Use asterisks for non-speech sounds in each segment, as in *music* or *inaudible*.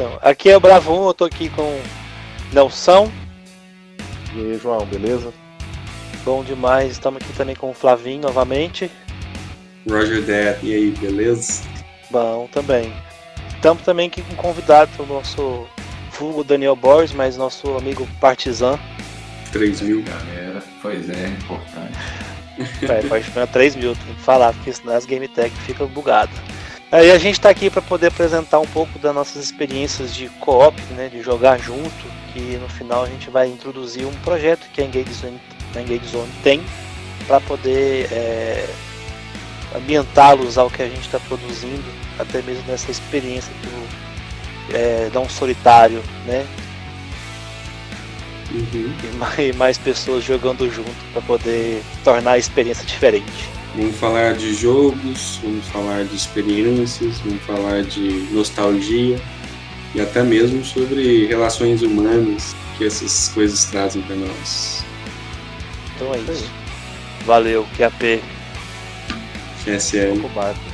Não, aqui é o Bravon, eu tô aqui com Nelson. E aí, João, beleza? Bom demais, estamos aqui também com o Flavinho novamente. Roger Death, e aí, beleza? Bom também. Estamos também aqui com um convidado, o nosso vulgo Daniel Borges, mas nosso amigo Partizan. 3 mil. Galera, pois é, importante. É, pode ficar 3 mil, tem que falar, porque senão as Game Tech fica bugado. Aí a gente está aqui para poder apresentar um pouco das nossas experiências de co-op, né, de jogar junto, que no final a gente vai introduzir um projeto que a Engage Zone, a Engage Zone tem para poder é, ambientá-los ao que a gente está produzindo, até mesmo nessa experiência do é, dar um solitário, né, Uhum. e mais, mais pessoas jogando junto para poder tornar a experiência diferente. Vamos falar de jogos, vamos falar de experiências, vamos falar de nostalgia e até mesmo sobre relações humanas que essas coisas trazem para nós. Então é isso. Valeu, QAP. GSL. Ocupado.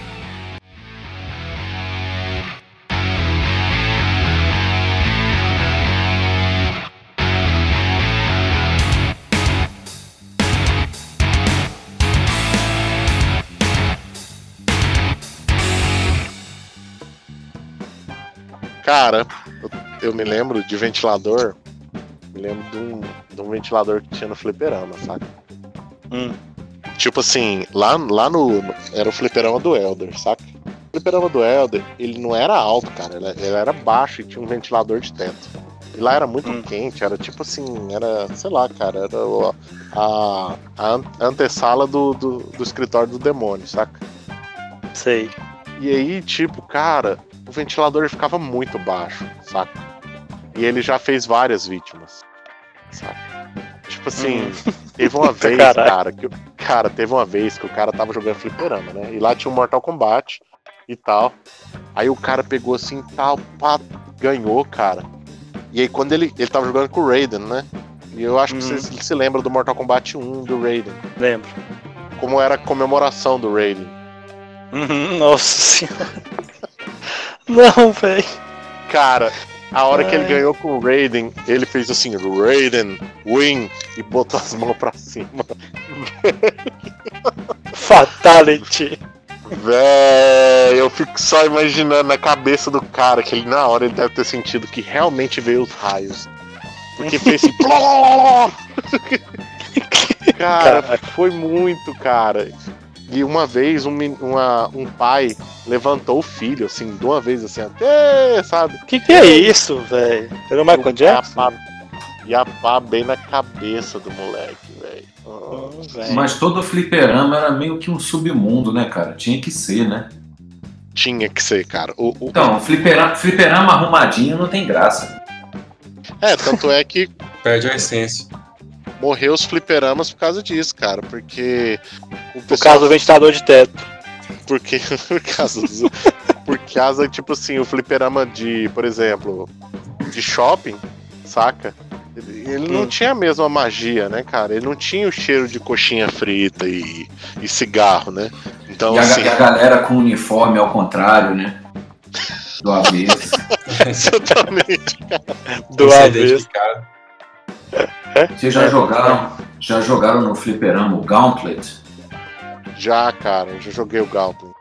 Cara, eu, me lembro de ventilador. Me lembro de um, de um ventilador que tinha no fliperama, saca? Hum. Tipo assim, lá, lá no. Era o fliperama do Elder, saca? O fliperama do Elder, ele não era alto, cara. Ele, ele era baixo e tinha um ventilador de teto. E lá era muito Hum. quente, era tipo assim, era, sei lá, cara, era a, a an- antessala do, do, do escritório do demônio, saca? Sei. E aí, tipo, cara, o ventilador ficava muito baixo, saca? E ele já fez várias vítimas, saca? Tipo assim, *laughs* teve uma vez, cara, que o cara teve uma vez que o cara tava jogando fliperama, né? E lá tinha um Mortal Kombat e tal. Aí o cara pegou assim, tal, pá, ganhou, cara. E aí quando ele ele tava jogando com o Raiden, né? E eu acho que Uhum. você se lembra do Mortal Kombat 1 do Raiden, Lembro. como era a comemoração do Raiden. Uhum, Nossa senhora. Não, velho. Cara, a hora que ele Ai. ganhou com o Raiden, ele fez assim, Raiden, win, e botou as mãos pra cima. Fatality. Véi, eu fico só imaginando na cabeça do cara que ele na hora ele deve ter sentido que realmente veio os raios. Porque fez assim. *laughs* *laughs* cara, Caralho. foi muito, cara. E uma vez um, uma- um pai levantou o filho, assim, de uma vez assim, até, sabe? Que que é isso, velho? Era o Michael E Jackson? pá- E a pá bem na cabeça do moleque, velho. Velho. Mas todo fliperama era meio que um submundo, né, cara? Tinha que ser, né? Tinha que ser, cara. O, o- Então, fliperama, fliperama arrumadinho não tem graça. É, tanto é que Perde a essência. Morreu os fliperamas por causa disso, cara. Porque o Por causa do ventilador de teto. Porque, *laughs* por causa do, por causa, tipo assim, o fliperama de, por exemplo, de shopping, saca? Ele, ele não Hum. tinha a mesma magia, né, cara? Ele não tinha o cheiro de coxinha frita e, e cigarro, né? Então, e, a, assim, e a galera com uniforme ao contrário, né? Do *laughs* avesso. exatamente. Do Ser avesso. identificado. Vocês já jogaram, já jogaram no fliperama o Gauntlet? Já, cara, eu já joguei o Gauntlet.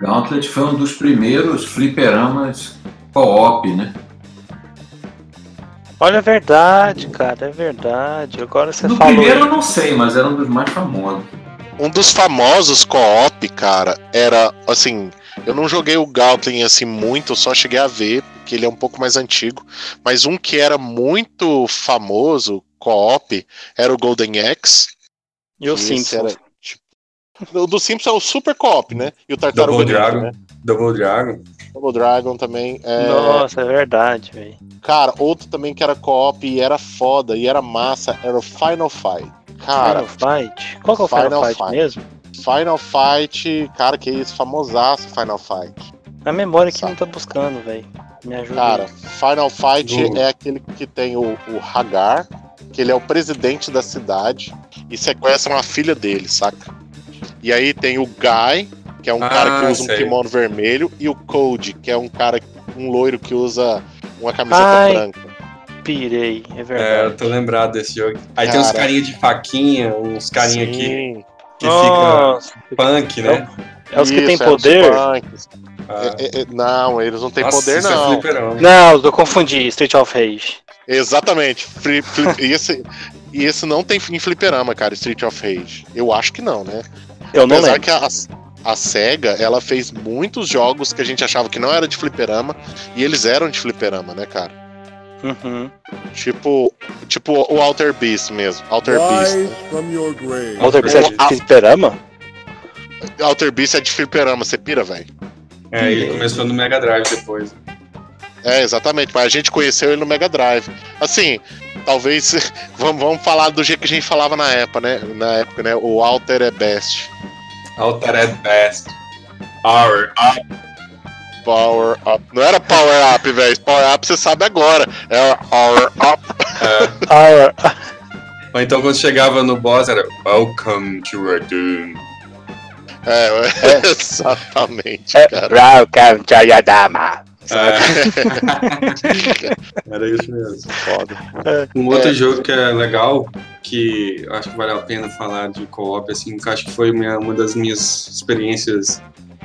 Gauntlet foi um dos primeiros fliperamas co-op, né? Olha, é verdade, cara, é verdade. Agora você no falou. primeiro eu não sei, mas era um dos mais famosos. Um dos famosos co-op, cara, era assim. Eu não joguei o Gauntlet assim muito, eu só cheguei a ver, porque ele é um pouco mais antigo. Mas um que era muito famoso, co-op, era o Golden Axe. E o Simpsons. era, tipo, O do Simpsons é o Super Co-op, né? E o Tartaruga Double Dragon. né? Double Dragon. Double Dragon também. é, Nossa, é verdade, velho. Cara, outro também que era co-op e era foda e era massa, era o Final Fight. Cara, Final Fight? Qual que é o Final, Final Fight, Fight. mesmo? Final Fight, cara, que isso, famosaço Final Fight. A memória que Sabe. não tá buscando, velho. Me ajuda. Cara. Final Fight é aquele que tem o, o Hagar, que ele é o presidente da cidade, e sequestram a filha dele, saca? E aí tem o Guy, que é um Ah, cara que usa um sei. kimono vermelho, e o Code, que é um cara, um loiro que usa uma camiseta Ai. branca. Pirei, é É, eu verdade. tô lembrado desse jogo. Aí tem uns Cara. carinha de faquinha, uns carinha aqui Sim, que fica Nossa, punk, né? é os que isso, tem é poder? Ah, É, é, é, não, eles não têm nossa, poder, é não. Não, eu confundi. Street of Rage. Exatamente. Fli- fli- e, esse, e esse não tem em fliperama, cara, Street of Rage. Eu acho que não, né? Eu não Apesar lembro. que a, a SEGA, ela fez muitos jogos que a gente achava que não era de fliperama, e eles eram de fliperama, né, cara? Uhum. Tipo, tipo o Alter Beast mesmo. Alter Beast. Rise from your grave. Outra coisa Ah. de fliperama? Alter Beast é de fliperama, você pira, velho. É, ele começou no Mega Drive depois. É, exatamente, mas a gente conheceu ele no Mega Drive. Assim, talvez. *laughs* Vamos, vamos falar do jeito que a gente falava na época, né? Na época, né? O Alter é best. Altered Best. Our Up. Power up. Não era power up, velho. Power up você sabe agora. É power up. Ah, Ou então quando chegava no boss era Welcome to your doom. É, *laughs* exatamente, é, cara. Welcome to Yadama. É, *laughs* era isso mesmo. Foda. Um outro É. jogo que é legal, que eu acho que vale a pena falar de co-op, assim, que eu acho que foi minha- uma das minhas experiências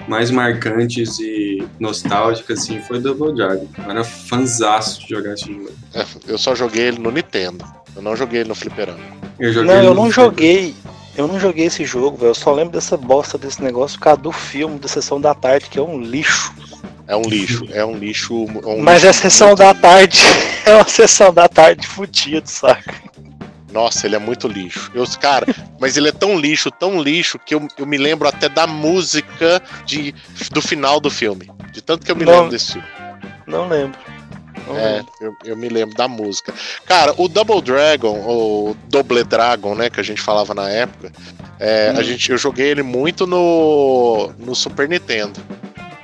mais marcantes e nostálgicas, assim, foi Double Dragon. Eu era fanzaço de jogar esse jogo. É, eu só joguei ele no Nintendo. Eu não joguei ele no fliperama. Eu joguei Não, eu não joguei. Eu não joguei esse jogo, velho. Eu só lembro dessa bosta desse negócio por causa do filme da sessão da tarde, que é um lixo. É um lixo. É um lixo. é um Mas é a lixo sessão muito- da tarde. *laughs* É uma sessão da tarde fudida, saca? Nossa, ele é muito lixo. Eu, cara, mas ele é tão lixo, tão lixo, que eu, eu me lembro até da música de, do final do filme. De tanto que eu me Não. lembro desse filme. Não lembro. Não É, lembro. eu, eu me lembro da música. Cara, o Double Dragon, ou Double Dragon, né, que a gente falava na época, é, Hum. a gente, eu joguei ele muito no, no Super Nintendo.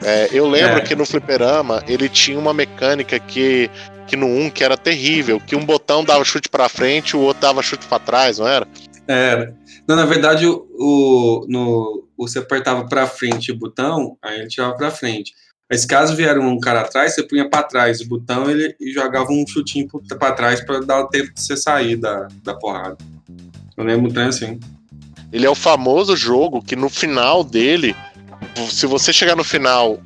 É, eu lembro É. que no Fliperama ele tinha uma mecânica que, que no 1 que era terrível, que um botão dava chute pra frente e o outro dava chute pra trás, não era? Era. Não, na verdade, o, o- no, você apertava pra frente o botão, aí ele tirava pra frente. Mas caso vier um cara atrás, você punha pra trás o botão ele, e jogava um chutinho pra trás pra dar o tempo de você sair da, da porrada. Eu lembro muito assim. Ele é o famoso jogo que no final dele, se você chegar no final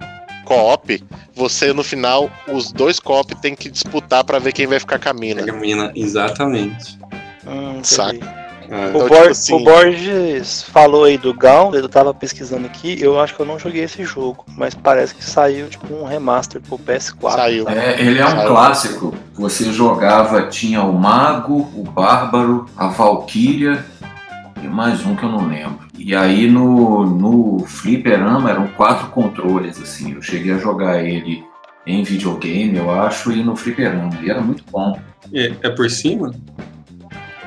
co-op, você no final, os dois co-op tem que disputar pra ver quem vai ficar com a mina. A mina, exatamente. Hum, Saca. É. Então, o, tipo Bor- assim- o Borges falou aí do Gaun, eu tava pesquisando aqui, eu acho que eu não joguei esse jogo, mas parece que saiu tipo um remaster pro PS4. Saiu. sabe? É, ele é um Saiu. clássico. Você jogava, tinha o Mago, o Bárbaro, a Valkyria e mais um que eu não lembro. E aí no, no Fliperama eram quatro controles, assim. Eu cheguei a jogar ele em videogame, eu acho, e no Fliperama. E era muito bom. É, é por cima?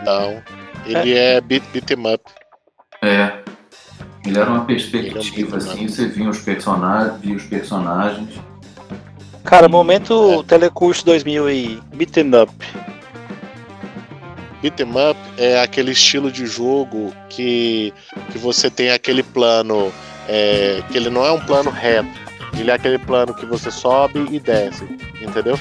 Não. Ele é, beat, beat 'em up. É. Ele era uma Ele é perspectiva, um assim, você via os personagens, via os personagens. Cara, momento Telecurso 2000 e Beaten Up. Beat 'em up é aquele estilo de jogo que, que você tem aquele plano é, que ele não é um plano reto. Ele é aquele plano que você sobe e desce, entendeu?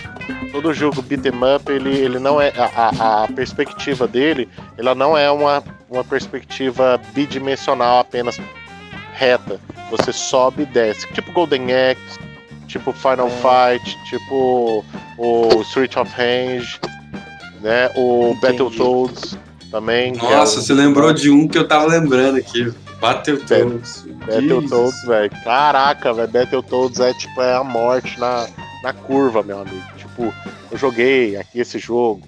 Todo jogo beat 'em up, ele, ele não é a, a, a perspectiva dele, ela não é uma, uma perspectiva bidimensional apenas reta. Você sobe e desce, tipo Golden Axe, tipo Final Fight, tipo o Street of Rage, né? O Entendi. Battletoads também. é Nossa, o- você lembrou de um que eu tava lembrando aqui. Battletoads. Battletoads, velho. Caraca, velho. Battletoads é tipo é a morte na, na curva, meu amigo. Tipo, eu joguei aqui esse jogo.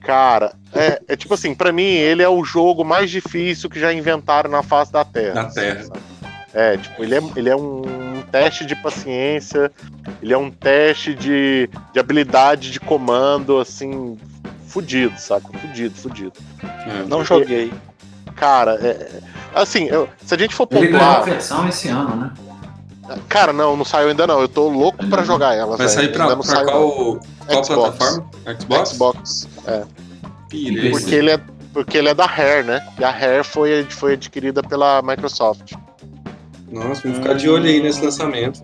Cara, é, é tipo assim, pra mim ele é o jogo mais difícil que já inventaram na face da Terra. Na Terra. É, tipo, ele é, ele é um teste de paciência, ele é um teste de, de habilidade de comando, assim, fudido, saca? Fudido, fudido. É. Não joguei. Cara, é, assim, eu- se a gente for Ele ganhou a pontuar. versão esse ano, né? Cara, não, não saiu ainda não. Eu tô louco pra jogar ela. Vai sair pra, pra saiu, qual, qual Xbox. plataforma? Xbox? Xbox. É. Porque ele é, porque ele é da Rare, né? E a Rare foi, foi adquirida pela Microsoft. Nossa, vamos ficar de olho aí nesse lançamento.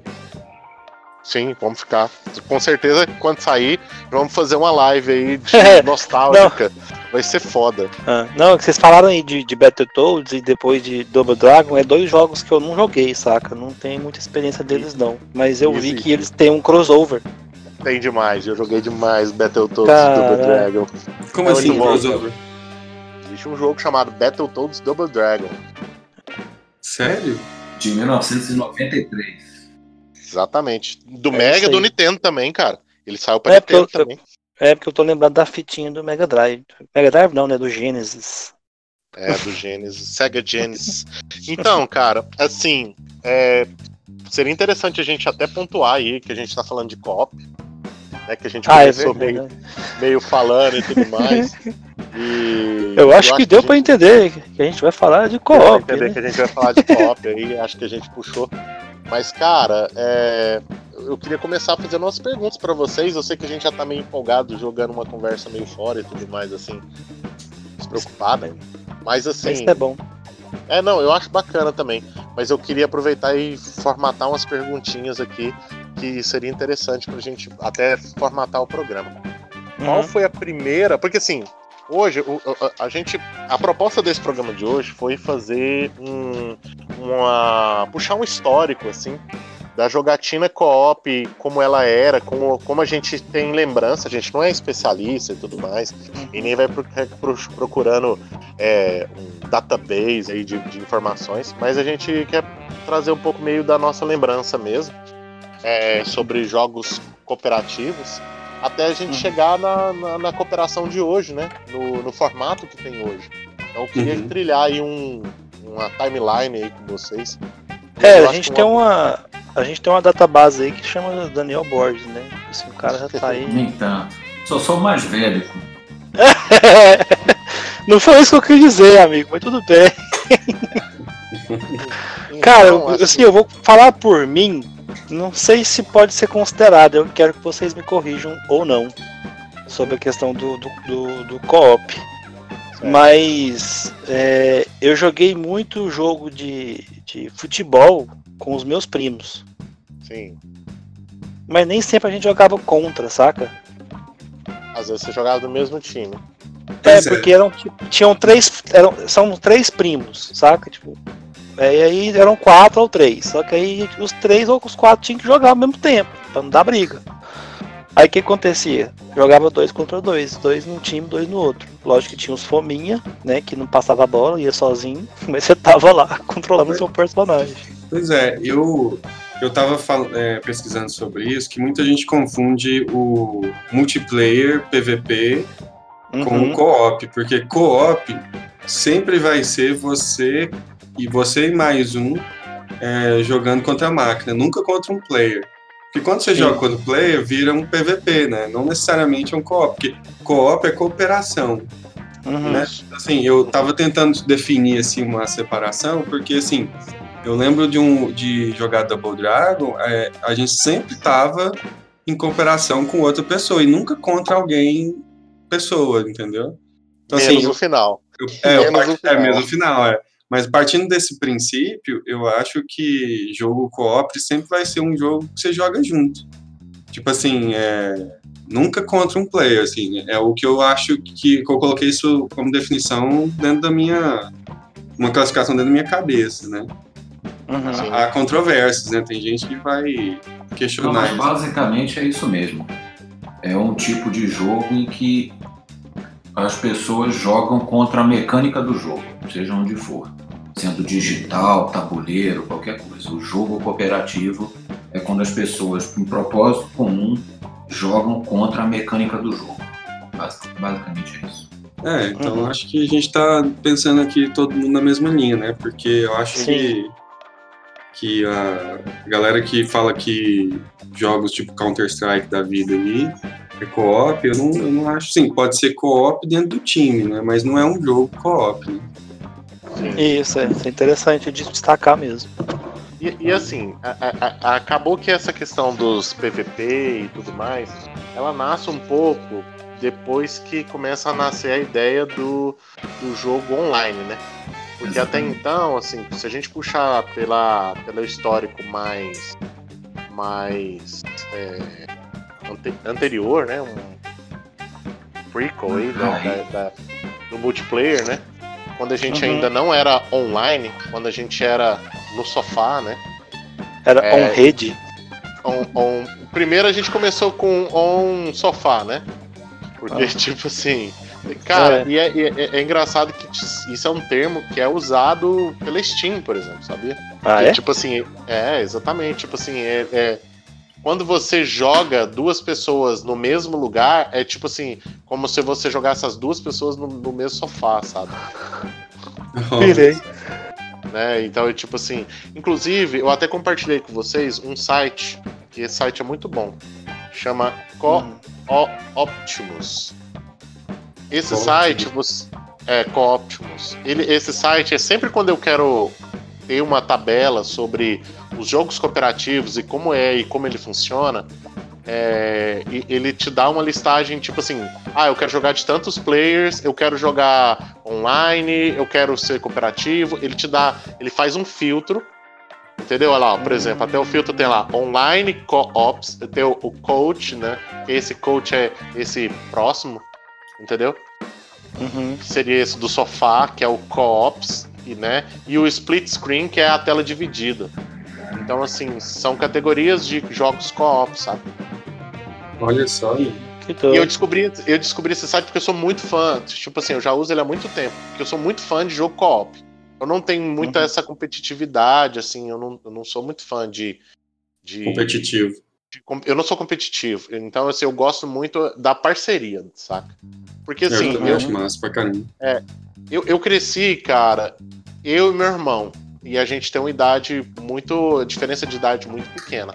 Sim, vamos ficar. Com certeza, quando sair, vamos fazer uma live aí de *laughs* nostálgica. Vai ser foda. Ah, não, vocês falaram aí de, de Battletoads e depois de Double Dragon, é dois jogos que eu não joguei, saca? Não tenho muita experiência deles, não. Mas eu vi que eles têm um crossover. Tem demais, eu joguei demais Battletoads e Double Dragon. Como é assim, crossover? Existe um jogo chamado Battletoads Double Dragon. Sério? De 1993. Exatamente. Do é Mega do Nintendo também, cara. Ele saiu pra é Nintendo eu, também. É porque eu tô lembrando da fitinha do Mega Drive. Mega Drive não, né? Do Genesis. É, do Genesis. *laughs* Sega Genesis. Então, cara, assim, é, seria interessante a gente até pontuar aí que a gente tá falando de co-op. Né, que a gente ah, é começou é meio, meio falando e tudo mais. *laughs* E eu acho eu que acho deu que para gente... entender que a gente vai falar de co-op. Entender né? que a gente vai falar de co-op aí, *laughs* acho que a gente puxou mas, cara, é... eu queria começar fazendo umas perguntas para vocês. Eu sei que a gente já tá meio empolgado jogando uma conversa meio fora e tudo mais, assim, despreocupado. Né? Mas, assim. Isso é bom. É, não, eu acho bacana também. Mas eu queria aproveitar e formatar umas perguntinhas aqui que seria interessante pra gente até formatar o programa. Uhum. Qual foi a primeira? Porque assim, hoje a, a, gente a proposta desse programa de hoje foi fazer um uma puxar um histórico assim da jogatina co-op, como ela era, como, como a gente tem lembrança, a gente não é especialista e tudo mais, e nem vai pro, pro, procurando é, um database aí de, de, informações, mas a gente quer trazer um pouco meio da nossa lembrança mesmo é, sobre jogos cooperativos até a gente uhum. chegar na, na, na, cooperação de hoje, né? No, no, formato que tem hoje. Então eu queria uhum. trilhar aí um, uma timeline aí com vocês. É, a gente tem uma... A gente tem uma database aí que chama Daniel Borges, né? Assim, o cara já tá aí. *laughs* Nem tanto. Só sou o mais velho. *laughs* Não foi isso que eu quis dizer, amigo, mas tudo bem. *laughs* Cara, então, assim, assim, eu vou falar por mim, não sei se pode ser considerado, eu quero que vocês me corrijam ou não sobre a questão do, do, do, do co-op. Mas é, eu joguei muito jogo de, de futebol com os meus primos. Sim. Mas nem sempre a gente jogava contra, saca? Às vezes você jogava do mesmo time. É, é. porque eram, tinham três. Eram, são três primos, saca? Tipo, é, e aí eram quatro ou três. Só que aí os três ou os quatro tinham que jogar ao mesmo tempo, pra não dar briga. Aí o que acontecia? Jogava dois contra dois, dois num time, dois no outro. Lógico que tinha os fominha, né? Que não passava a bola, ia sozinho, *laughs* mas você tava lá *laughs* controlando o seu personagem. Pois é, eu eu tava é, pesquisando sobre isso, que muita gente confunde o multiplayer PVP uhum. com o co-op, porque co-op sempre vai ser você e você e mais um é, jogando contra a máquina, nunca contra um player. Porque quando você Sim. joga contra o player, vira um PVP, né? Não necessariamente é um co-op, porque co-op é cooperação. Uhum. Né? Assim, eu tava tentando definir assim uma separação, porque assim, eu lembro de um de jogar Double Dragon, é, a gente sempre tava em cooperação com outra pessoa e nunca contra alguém pessoa, entendeu? Então, assim, menos assim, o final. É, menos o final. é, mesmo o final, é. Mas partindo desse princípio, eu acho que jogo co-op sempre vai ser um jogo que você joga junto. Tipo assim, é, nunca contra um player, assim. É o que eu acho que, que eu coloquei isso como definição dentro da minha. Uma classificação dentro da minha cabeça, né? Uhum. Há controvérsias, né? Tem gente que vai questionar. Não, mas basicamente é isso mesmo. É um tipo de jogo em que as pessoas jogam contra a mecânica do jogo, seja onde for sendo digital, tabuleiro, qualquer coisa. O jogo cooperativo é quando as pessoas, com um propósito comum, jogam contra a mecânica do jogo. Basicamente é isso. É, então uhum. acho que a gente está pensando aqui todo mundo na mesma linha, né? Porque eu acho Sim. que, que a galera que fala que jogos tipo Counter-Strike da vida ali é co-op, eu não, eu não acho. Sim, pode ser co-op dentro do time, né? Mas não é um jogo co-op, né? Isso, é, isso é interessante de destacar mesmo. E, e assim, a, a, acabou que essa questão dos PVP e tudo mais, ela nasce um pouco depois que começa a nascer a ideia do, do jogo online, né? Porque até então, assim, se a gente puxar pela, pelo histórico mais mais é, ante- anterior, né? Um prequel aí da, da- da- do multiplayer, né? Quando a gente Uhum. ainda não era online, quando a gente era no sofá, né? Era É. on rede. On, on- Primeiro a gente começou com on sofá, né? Porque, Ah. tipo assim. Cara, É. e é, é- é engraçado que isso é um termo que é usado pela Steam, por exemplo, sabia? Ah, Que, é? Tipo assim, é, exatamente. Tipo assim, é, é- quando você joga duas pessoas no mesmo lugar, é tipo assim, como se você jogasse as duas pessoas no, no mesmo sofá, sabe? Pirei. Né? Então é tipo assim. Inclusive, eu até compartilhei com vocês um site, que esse site é muito bom. Chama Co Hum. O- Optimus. Esse Co-Optimus. site, você, é Co-Optimus. Ele, esse site é sempre quando eu quero ter uma tabela sobre os jogos cooperativos e como é e como ele funciona. é, ele te dá uma listagem tipo assim: ah, eu quero jogar de tantos players, eu quero jogar online, eu quero ser cooperativo. Ele te dá, ele faz um filtro Entendeu? Olha lá, ó, por exemplo, até o filtro tem lá online co-ops, tem o, o coach, né? Esse coach é esse próximo, entendeu? Uhum. Seria esse do sofá, que é o co-ops, e, né? E o split screen, que é a tela dividida. Então, assim, são categorias de jogos co-op, sabe? Olha só? Que E doido. eu descobri, eu descobri esse site porque eu sou muito fã. Tipo assim, eu já uso ele há muito tempo. Porque eu sou muito fã de jogo co-op. Eu não tenho muita Uhum. essa competitividade, assim, eu não, eu não sou muito fã de. de competitivo. de eu não sou competitivo. Então, assim, eu gosto muito da parceria, saca? Porque assim, eu eu, acho massa pra caramba. Eu, eu cresci, cara, eu e meu irmão. E a gente tem uma idade muito. diferença de idade muito pequena.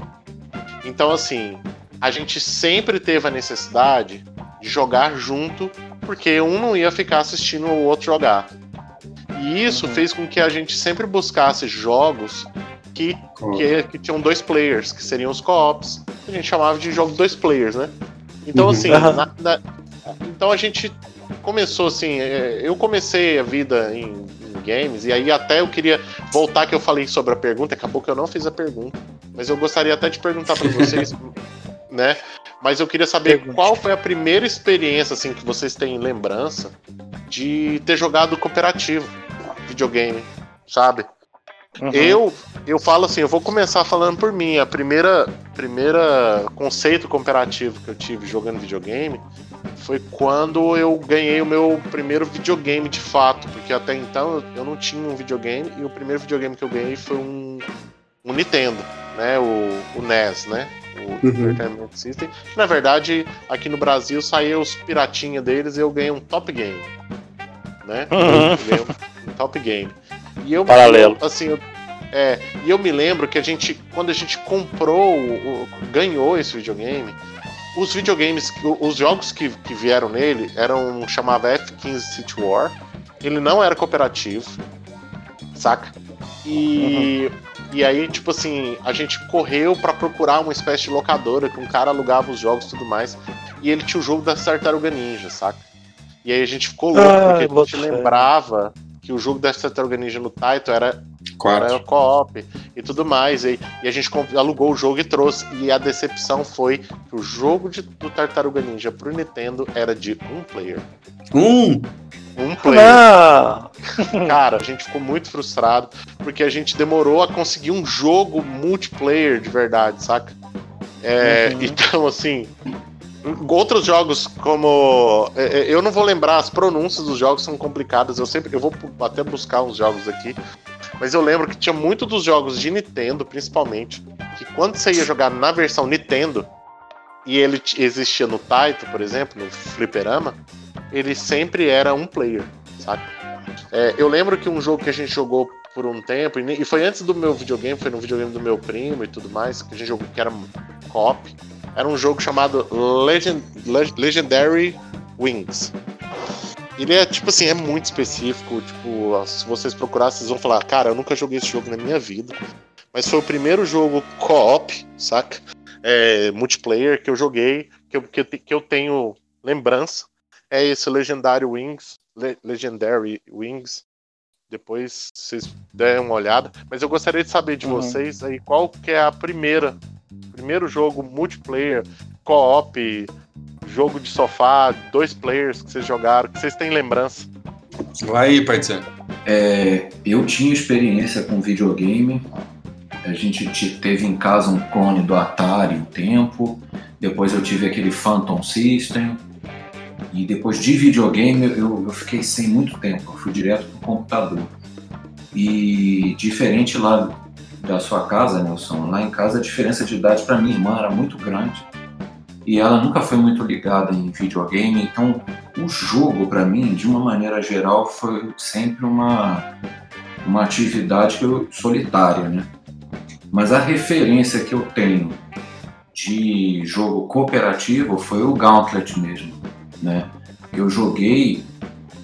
Então, assim, a gente sempre teve a necessidade de jogar junto, porque um não ia ficar assistindo o outro jogar. E isso Uhum. fez com que a gente sempre buscasse jogos que que, que tinham dois players, que seriam os co-ops. A gente chamava de jogo dois players, né? Então, Uhum. assim, Aham. na- na- então a gente começou assim. é, Eu comecei a vida em, em games, e aí até eu queria voltar que eu falei sobre a pergunta, acabou que eu não fiz a pergunta, mas eu gostaria até de perguntar para vocês, *laughs* né? Mas eu queria saber Pergunte. qual foi a primeira experiência assim que vocês têm lembrança de ter jogado cooperativo videogame, sabe? Uhum. Eu, eu falo assim, eu vou começar falando por mim. A primeira, primeira conceito cooperativo que eu tive jogando videogame foi quando eu ganhei o meu primeiro videogame de fato, porque até então eu, não tinha um videogame e o primeiro videogame que eu ganhei foi um, um Nintendo, né? O, o NES, né? O Uhum. Entertainment System. Na verdade, aqui no Brasil saiu os piratinha deles e eu ganhei um Top Game, né? Uhum. Eu ganhei um, um Top Game. E eu, Paralelo. assim, eu- é, e eu me lembro que a gente, quando a gente comprou, o- o- ganhou esse videogame, os videogames, os jogos que, que vieram nele eram chamava F-15 City War. Ele não era cooperativo, saca? E, e aí, tipo assim, a gente correu pra procurar uma espécie de locadora que um cara alugava os jogos e tudo mais. E ele tinha o jogo da Tartaruga Ninja, saca? E aí a gente ficou louco, Ah, porque a gente lembrava que o jogo da Tartaruga Ninja no Taito era era Quatro. co-op e tudo mais. E, e a gente alugou o jogo e trouxe. E a decepção foi que o jogo de- do Tartaruga Ninja pro Nintendo era de um player. Um! Um player. Não! *laughs* Cara, a gente ficou muito frustrado porque a gente demorou a conseguir um jogo multiplayer de verdade, saca? É, Uhum. Então, assim. Outros jogos como. é, é, Eu não vou lembrar, as pronúncias dos jogos são complicadas. Eu sempre. Eu vou até buscar uns jogos aqui. Mas eu lembro que tinha muito dos jogos de Nintendo, principalmente, que quando você ia jogar na versão Nintendo, e ele existia no Taito, por exemplo, no Fliperama, ele sempre era um player, sabe? É, eu lembro que um jogo que a gente jogou por um tempo, e foi antes do meu videogame, foi no videogame do meu primo e tudo mais, que a gente jogou que era co-op, era um jogo chamado Legend, Leg- Legendary Wings. Ele é, tipo assim, é muito específico. Tipo, se vocês procurarem, vocês vão falar, cara, eu nunca joguei esse jogo na minha vida. Mas foi o primeiro jogo co-op, saca? É, multiplayer que eu joguei, que eu, que, que eu tenho lembrança. É esse Legendary Wings. Le- Legendary Wings. Depois vocês derem uma olhada. Mas eu gostaria de saber de Uhum. vocês aí qual que é a primeira primeiro jogo multiplayer, co-op, jogo de sofá, dois players que vocês jogaram, que vocês têm lembrança? Vai aí, parceiro. É, eu tinha experiência com videogame. A gente te- teve em casa um clone do Atari um tempo. Depois eu tive aquele Phantom System. E depois de videogame eu, eu fiquei sem muito tempo. Eu fui direto pro computador. E diferente lá da sua casa, Nelson, lá em casa a diferença de idade para minha irmã era muito grande. E ela nunca foi muito ligada em videogame, então o jogo para mim, de uma maneira geral, foi sempre uma uma atividade que eu, solitária, né? Mas a referência que eu tenho de jogo cooperativo foi o Gauntlet mesmo, né? Eu joguei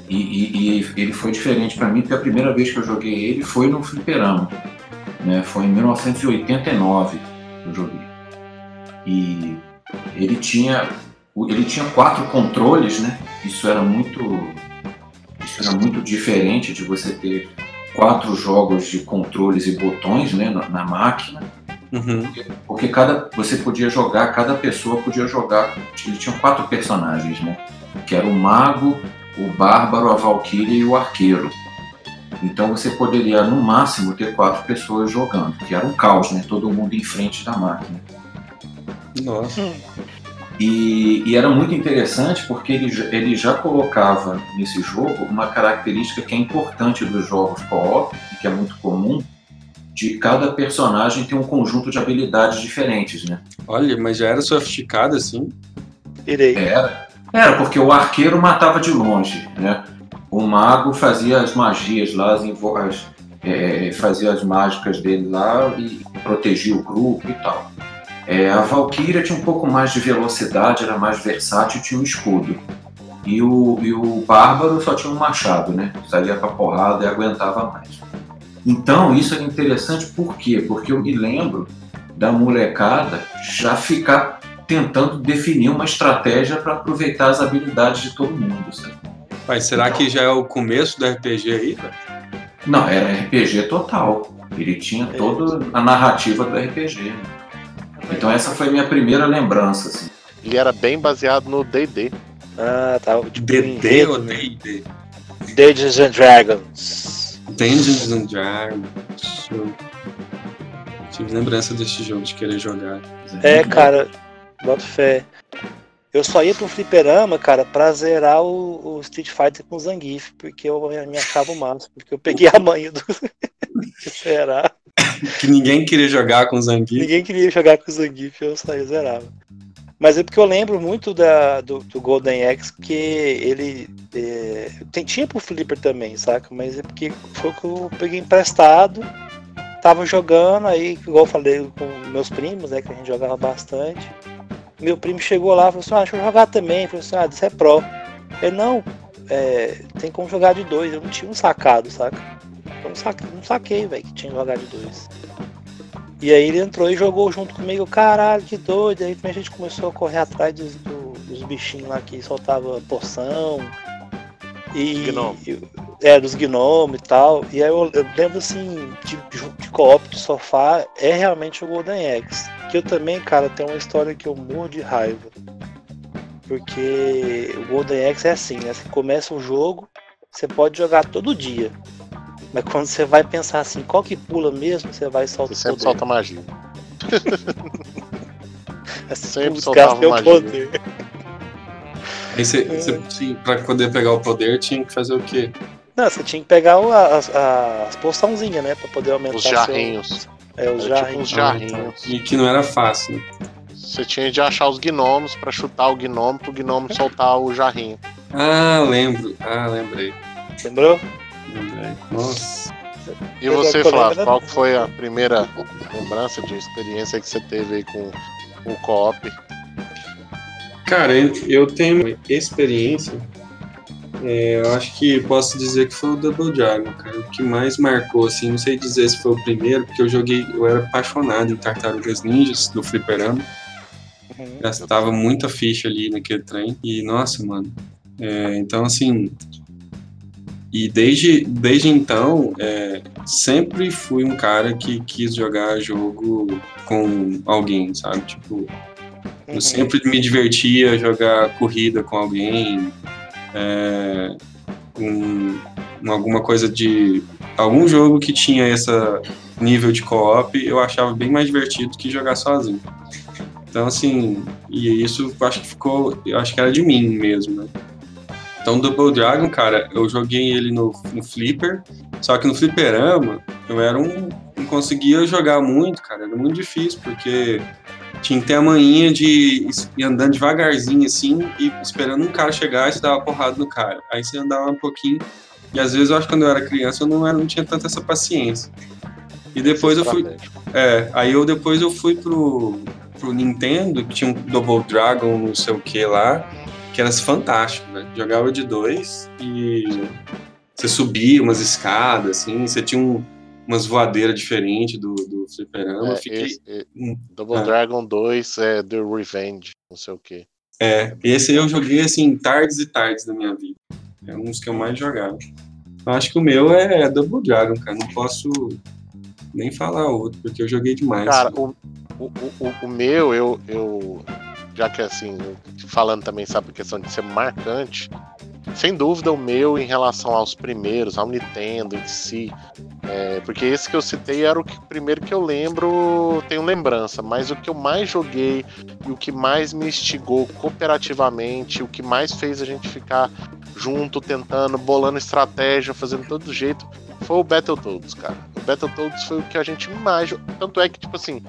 e, e- e ele foi diferente para mim porque a primeira vez que eu joguei ele foi no fliperama, né? Foi em 1989 que eu joguei. E ele tinha ele tinha quatro controles, né? Isso era muito isso era muito diferente de você ter quatro jogos de controles e botões, né, na, na máquina, Uhum. porque cada você podia jogar, cada pessoa podia jogar. Ele tinha quatro personagens, né? Que era o mago, o bárbaro, a valquíria e o arqueiro. Então você poderia no máximo ter quatro pessoas jogando, que era um caos, né? Todo mundo em frente da máquina. Nossa. E, e era muito interessante porque ele, já- ele já colocava nesse jogo uma característica que é importante dos jogos co-op, e que é muito comum, de cada personagem ter um conjunto de habilidades diferentes, né? Olha, mas já era sofisticado assim. Irei. Era. Era, porque o arqueiro matava de longe, né? O mago fazia as magias lá, as, as- é, fazia as mágicas dele lá e protegia o grupo e tal. É, a Valkyria tinha um pouco mais de velocidade, era mais versátil tinha um escudo. E o, e o Bárbaro só tinha um machado, né? Saía pra porrada e aguentava mais. Então, isso era interessante por quê? Porque eu me lembro da molecada já ficar tentando definir uma estratégia para aproveitar as habilidades de todo mundo. Sabe? Pai, será que já é o começo do RPG aí, velho? Não, era RPG total. Ele tinha toda a narrativa do RPG. né? Então essa foi minha primeira lembrança. Assim. Ele era bem baseado no D&D. Ah, tá. Tipo, DD enredo, ou né? D&D? Dungeons and Dragons. Dungeons and Dragons. Tive lembrança desse jogo de querer jogar. É, cara, boto fé. Eu só ia pro fliperama, cara, pra zerar o, o Street Fighter com o Zangief, porque eu me achava o máximo, porque eu peguei a manha do *laughs* zerar. Que ninguém queria jogar com Zangief. Ninguém queria jogar com o Zangief, eu saía zerava. Mas é porque eu lembro muito da, do, do Golden Axe, porque ele é, tem, tinha pro Flipper também, saca? Mas é porque foi o que eu peguei emprestado, tava jogando, aí, igual eu falei com meus primos, né, que a gente jogava bastante. Meu primo chegou lá e falou assim, ah, deixa eu jogar também. Eu falei assim, ah, isso é pro. Ele, não, é, tem como jogar de dois, eu não tinha um sacado, saca? Eu não saquei, não saquei velho, que tinha que jogar de dois. E aí ele entrou e jogou junto comigo, caralho, que doido. Aí a gente começou a correr atrás dos, do- dos bichinhos lá que soltava poção. E. Gnome. é, dos gnomos e tal. E aí eu, eu lembro assim, de, de, co-op de sofá, é realmente o Golden Axe. Que eu também, cara, tem uma história que eu morro de raiva. Porque o Golden Axe é assim, né? Você começa o jogo, você pode jogar todo dia. Mas quando você vai pensar assim, qual que pula mesmo, você vai Você soltar sempre poder. solta magia. *laughs* Assim, sempre soltava magia. poder. Aí você, você tinha- pra poder pegar o poder, tinha que fazer o quê? Não, você tinha que pegar o- as, as poçãozinhas, né? Pra poder aumentar Os seu- jarrinhos. É, os Era tipo jarrinhos. uns jarrinhos. E que não era fácil. né? Você tinha de achar os gnomos pra chutar o gnomo pro gnomo soltar o jarrinho. Ah, lembro. Ah, lembrei. Lembrou? Lembrei. Nossa. E você, Flávio, lembrando. qual foi a primeira lembrança de experiência que você teve aí com o co-op? Cara, eu tenho experiência. é, eu acho que posso dizer que foi o Double Dragon, cara. O que mais marcou, assim, não sei dizer se foi o primeiro, porque eu joguei, eu era apaixonado em Tartarugas Ninjas do Fliperama. Uhum. Gastava muita ficha ali naquele trem. E, nossa, mano. é, então, assim. E desde, desde então, é, sempre fui um cara que quis jogar jogo com alguém, sabe? Tipo, eu sempre me divertia jogar corrida com alguém, é, alguma coisa de. algum jogo que tinha esse nível de co-op, eu achava bem mais divertido que jogar sozinho. Então, assim, e isso acho que ficou. Eu acho que era de mim mesmo, né? Então, Double Dragon, cara, eu joguei ele no, no Flipper, só que no Flipperama eu era um. não conseguia jogar muito, cara, era muito difícil, porque tinha que ter a manhinha de ir andando devagarzinho assim e esperando um cara chegar e você dava porrada no cara. Aí você andava um pouquinho. E às vezes eu acho que quando eu era criança eu não, era, não tinha tanta essa paciência. E depois eu fui. É, aí eu depois eu fui pro, pro Nintendo, que tinha um Double Dragon, não sei o que lá, que era fantástico, né? Jogava de dois e você subia umas escadas, assim, você tinha um- umas voadeiras diferentes do, do fliperama. É, fiquei. esse- é, Double Ah. Dragon 2 é The Revenge, não sei o que. É, esse aí eu joguei assim, tardes e tardes da minha vida. É um dos que eu mais jogava. Eu acho que o meu é Double Dragon, cara. Não posso nem falar outro, porque eu joguei demais. Cara, o, o, o, o meu, eu, eu. Já que assim, falando também, sabe, a questão de ser marcante, sem dúvida o meu em relação aos primeiros, ao Nintendo em si. É, porque esse que eu citei era o que, primeiro que eu lembro, tenho lembrança, mas o que eu mais joguei e o que mais me instigou cooperativamente, o que mais fez a gente ficar junto, tentando, bolando estratégia, fazendo todo jeito, foi o Battletoads, cara. O Battletoads foi o que a gente mais. Tanto é que, tipo assim,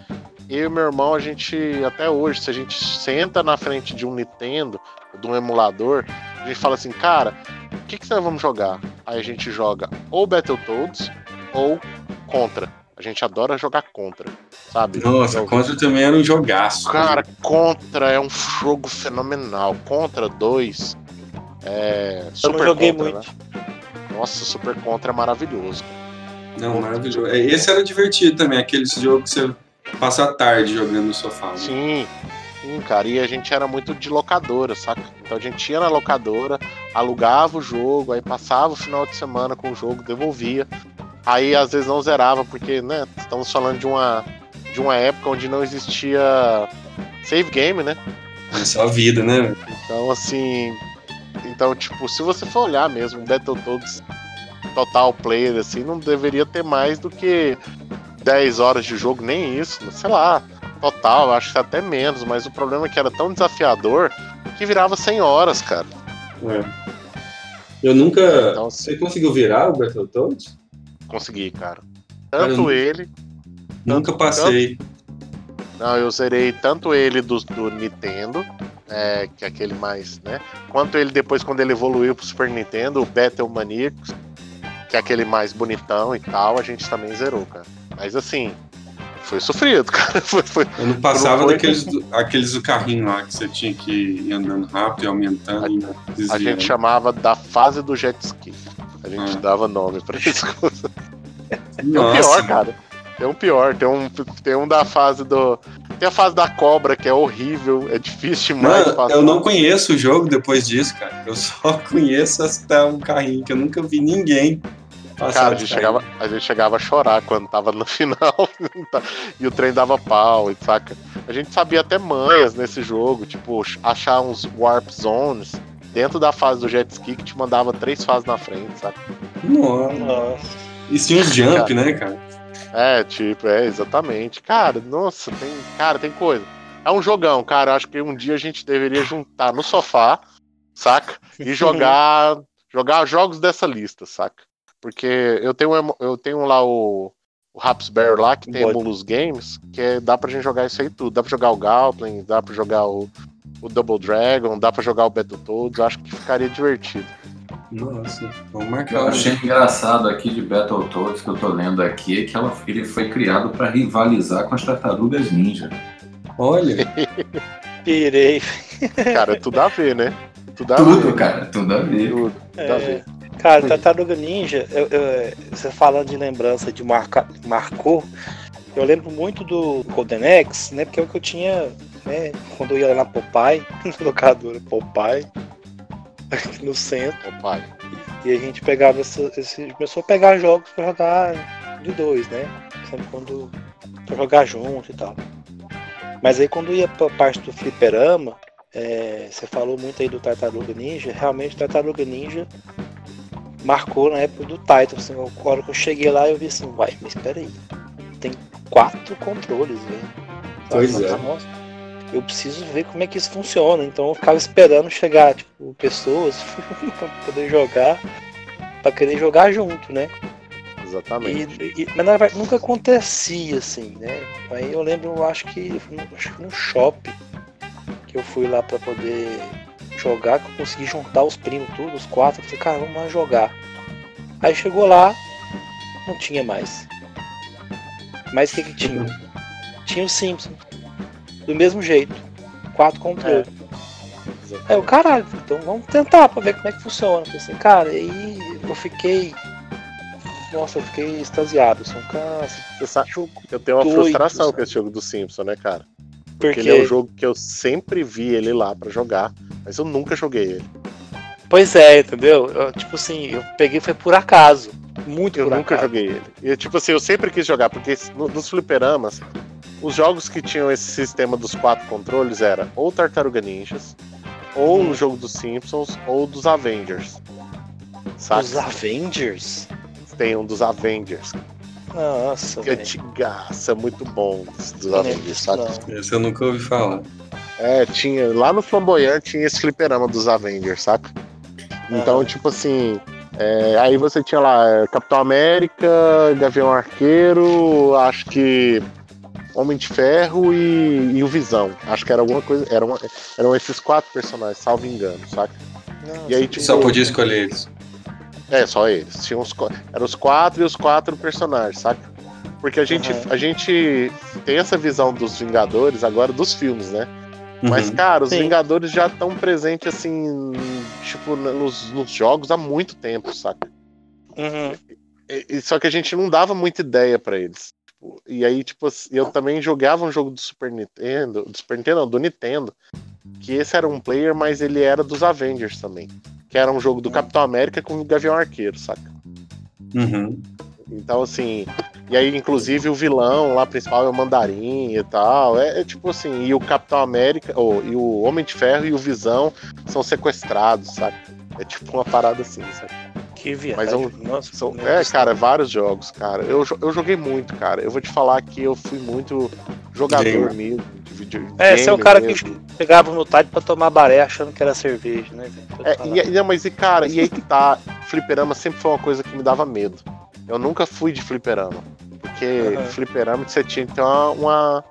eu e meu irmão, a gente, até hoje, se a gente senta na frente de um Nintendo, de um emulador, a gente fala assim, cara, o que, que nós vamos jogar? Aí a gente joga ou Battletoads ou Contra. A gente adora jogar Contra, sabe? Nossa, Eu- Contra também era um jogaço. Cara, Contra é um jogo fenomenal. Contra 2 é. Eu Super joguei Contra, muito. né? Nossa, Super Contra é maravilhoso. Não, maravilhoso. É, Esse era divertido também, aquele jogo que você passa a tarde jogando no sofá. né? Sim, sim, cara. E a gente era muito de locadora, saca? Então a gente ia na locadora, alugava o jogo, aí passava o final de semana com o jogo, devolvia. Aí às vezes não zerava, porque, né, estamos falando de uma, de uma época onde não existia save game, né? É só a vida, né? Então, assim. Então, tipo, se você for olhar mesmo, Battletoads total player, assim, não deveria ter mais do que 10 horas de jogo, nem isso, sei lá. Total, acho que até menos, mas o problema é que era tão desafiador que virava 100 horas, cara. É. Eu nunca. Então, Você conseguiu virar o Battletoads? Consegui, cara. Cara, Tanto nu- ele. Nunca passei. Não, eu zerei tanto ele do, do Nintendo, é, que é aquele mais, né? Quanto ele depois, quando ele evoluiu pro Super Nintendo, o Battle Maniacs, que é aquele mais bonitão e tal, a gente também zerou, cara. Mas assim, foi sofrido, *laughs* cara. Foi, foi... Eu não passava Não foi? daqueles do, aqueles do carrinho lá que você tinha que ir andando rápido e aumentando e A gente chamava da fase do jet ski. A gente Ah. dava nome pra isso. *laughs* Tem um Nossa, pior, cara. Tem um pior, tem um, tem um da fase do. Tem a fase da cobra, que é horrível, é difícil demais eu não conheço o jogo depois disso, cara. Eu só *laughs* conheço até um carrinho que eu nunca vi ninguém passar. Cara, a gente, chegava, a gente chegava a chorar quando tava no *laughs* final e o trem dava pau, e saca? A gente sabia até manhas nesse jogo, tipo, achar uns warp zones dentro da fase do jet ski que te mandava três fases na frente, saca? Nossa. E tinha uns jump, né, cara? É, tipo, é, exatamente. Cara, nossa, tem, cara, tem coisa. É um jogão, cara. Acho que um dia a gente deveria juntar no sofá, saca? E *laughs* jogar, jogar jogos dessa lista, saca? Porque eu tenho, eu tenho lá o, o Rapsberry lá, que tem. Emulus Games, que é- dá pra gente jogar isso aí tudo. Dá pra jogar o Goblin, dá pra jogar o, o Double Dragon, dá pra jogar o Battletoads. Acho que ficaria divertido. Nossa, vamos marcar. eu achei engraçado aqui de Battletoads, que eu tô lendo aqui, é que ela, ele foi criado para rivalizar com as tartarugas ninja. Olha, *laughs* Pirei. Cara, tudo a ver, né? Tudo a Tudo, ver. cara, tudo a ver. Tudo, tudo a É. ver. Cara, Tartaruga Ninja, eu- eu- você falando de lembrança de marca, marcou, eu lembro muito do Golden Axe, né? Porque é o que eu tinha, né? Quando eu ia lá na Popeye, *laughs* na locadora Popeye, aqui no centro. Pai. E a gente pegava esse, esse começou a pegar jogos pra jogar de dois, né? Sempre quando pra jogar junto e tal. Mas aí quando ia pra parte do fliperama, é, você falou muito aí do Tartaruga Ninja, realmente Tartaruga Ninja marcou na época do Titan. Assim, a hora que eu cheguei lá eu vi assim, vai, mas espera aí, tem quatro controles, velho. Pois é. Nossa, eu preciso ver como é que isso funciona. Então eu ficava esperando chegar, tipo, pessoas *laughs* pra poder jogar, pra querer jogar junto, né? Exatamente. E, e- mas na verdade nunca acontecia assim, né? Aí eu lembro, eu acho que acho que no shopping que eu fui lá pra poder jogar, que eu consegui juntar os primos tudo, os quatro, eu falei, cara, vamos lá jogar. Aí chegou lá, não tinha mais. Mas o que que tinha? Tinha o Simpsons. Do mesmo jeito. Quatro controles. Aí eu, caralho, então vamos tentar pra ver como é que funciona. Assim, cara, e eu fiquei. Nossa, eu fiquei extasiado. Assim, cara, Você sabe, eu tenho uma doido, frustração sabe? com esse jogo do Simpson, né, cara? Porque Porque, ele é um jogo que eu sempre vi ele lá pra jogar, mas eu nunca joguei ele. Pois é, entendeu? Eu, tipo assim, eu peguei foi por acaso. Muito Eu por nunca acaso. joguei ele. E tipo assim, eu sempre quis jogar, porque no- nos fliperamas, os jogos que tinham esse sistema dos quatro controles era ou Tartaruga Ninjas, ou Hum. o jogo dos Simpsons, ou dos Avengers. Saca? Os Avengers? Tem um dos Avengers. Nossa, Que é antigaça, muito bom dos, lembro Avengers, não. Esse eu nunca ouvi falar. É, tinha. Lá no Flamboyant tinha esse fliperama dos Avengers, saca? Então, Aham. tipo assim. é, aí você tinha lá é, Capitão América, Gavião Arqueiro, acho que Homem de Ferro e, e o Visão. Acho que era alguma coisa. Eram, eram esses quatro personagens, salvo engano, saca? Nossa, E aí, tipo, Só podia escolher eles. É, só eles. Tinha os, eram os quatro e os quatro personagens, saca? Porque a gente, Aham. a gente tem essa visão dos Vingadores agora dos filmes, né? Mas, Uhum. cara, os Sim. Vingadores já estão presentes, assim, tipo, nos, nos jogos há muito tempo, saca? Uhum. E- e- só que a gente não dava muita ideia pra eles. E aí, tipo, assim, eu também jogava um jogo do Super Nintendo, do Super Nintendo, não, do Nintendo, que esse era um player, mas ele era dos Avengers também. Que era um jogo do Capitão América com o Gavião Arqueiro, saca? Uhum. Então, assim. E aí, inclusive, o vilão lá principal é o Mandarim e tal. É, é tipo assim, e o Capitão América, ou, e o Homem de Ferro e o Visão são sequestrados, sabe? É tipo uma parada assim, sabe? Que viagem. Mas eu- Nossa, São, é, Deus. cara, vários jogos, cara. Eu, eu joguei muito, cara. Eu vou te falar que eu fui muito jogador Gamer. mesmo. De video, É, você é o game cara mesmo. que chegava no tarde pra tomar baré achando que era cerveja, né? É, e, não, mas e cara, e aí que tá, fliperama sempre foi uma coisa que me dava medo. Eu nunca fui de fliperama. Porque Aham. fliperama você tinha que ter uma. uma,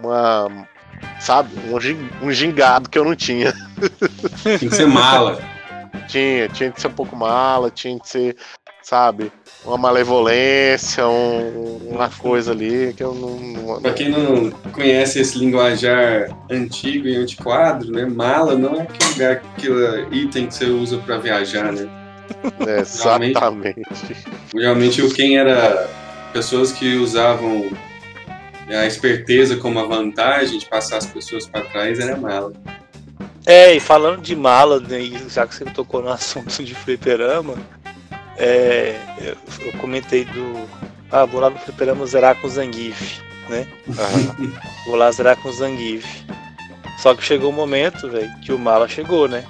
uma- sabe, um, um gingado que eu não tinha. Tem que ser mala. *laughs* Tinha, tinha que ser um pouco mala, tinha que ser, sabe, uma malevolência, um- uma coisa ali que eu não. não- Pra quem não conhece esse linguajar antigo e antiquado, né? Mala não é aquele lugar, aquele item que você usa pra viajar, né? *laughs* é, exatamente. Geralmente o quem era pessoas que usavam a esperteza como a vantagem de passar as pessoas pra trás era mala. É, e falando de mala, né, já que você tocou no *laughs* assunto de fliperama, é, eu, eu comentei do. Ah, vou lá no fliperama zerar com o Zangief, né? Aham. *laughs* Vou lá zerar com o Zangief. Só que chegou o momento, velho, que o mala chegou, né?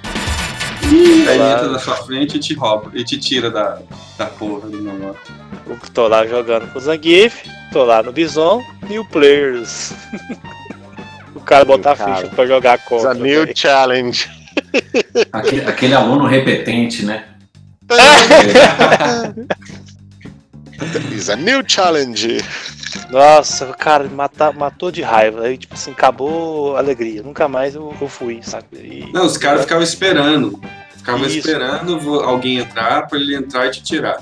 Aí ele Claro. entra na sua frente e te rouba, e te tira da, da porra do negócio. Tô lá jogando com o Zangief, tô lá no Bison e o Players. *laughs* o cara botar a Cara, ficha pra jogar It's contra. a new challenge. Aquele, aquele aluno repetente, né? *laughs* It's a new challenge. Nossa, cara, mata, matou de raiva. Aí, tipo assim, acabou a alegria. Nunca mais eu, eu fui, sabe? E- Não, os caras ficavam esperando. Ficavam esperando alguém entrar pra ele entrar e te tirar.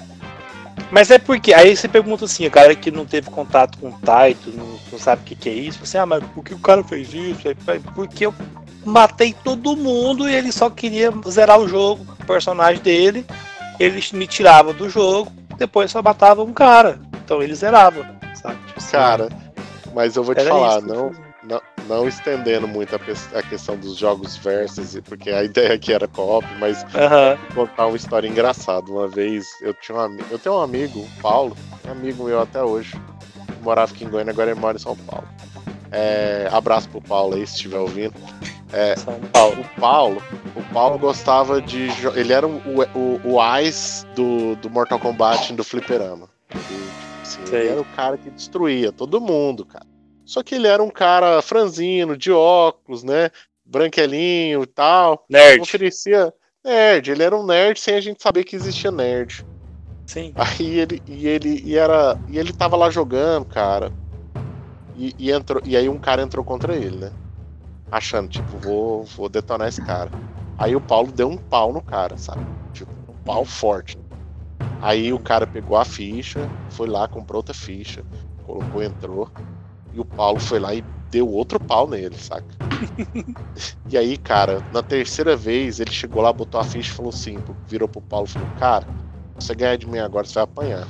Mas é porque, aí você pergunta assim, a cara que não teve contato com o Taito, não, não sabe o que, que é isso, você, ah, mas por que o cara fez isso? Aí, "Pai, Porque eu matei todo mundo e ele só queria zerar o jogo, o personagem dele, ele me tirava do jogo, depois só matava um cara. Então ele zerava, sabe? Tipo assim, Cara, mas eu vou te falar, não, fazia. Não, estendendo muito a, a, questão dos jogos versus, porque a *laughs* ideia aqui era co-op, mas uhum. contar uma história engraçada. Uma vez eu tinha um, eu tenho um amigo, o Paulo, um amigo meu até hoje, morava aqui em Goiânia, agora ele mora em São Paulo. É, abraço pro Paulo aí, se estiver ouvindo. É, Paulo. O Paulo, o Paulo gostava de. Ele era o, o, o Ice do, do Mortal Kombat do Fliperama. Ele, assim, ele era o cara que destruía todo mundo, cara. Só que ele era um cara franzino, de óculos, né? Branquelinho e tal. Nerd. Oferecia. Nerd, ele era um nerd sem a gente saber que existia nerd. Sim. Aí ele. E ele e era. E ele tava lá jogando, cara. E, e, entrou, e aí um cara entrou contra ele, né? Achando, tipo, vou, vou detonar esse cara. Aí o Paulo deu um pau no cara, sabe? Tipo, um pau forte. Aí o cara pegou a ficha, foi lá, comprou outra ficha, colocou, entrou. E o Paulo foi lá e deu outro pau nele, saca? *laughs* e aí, cara, na terceira vez ele chegou lá, botou a ficha e falou assim, virou pro Paulo e falou, cara, você ganhar de mim agora, você vai apanhar.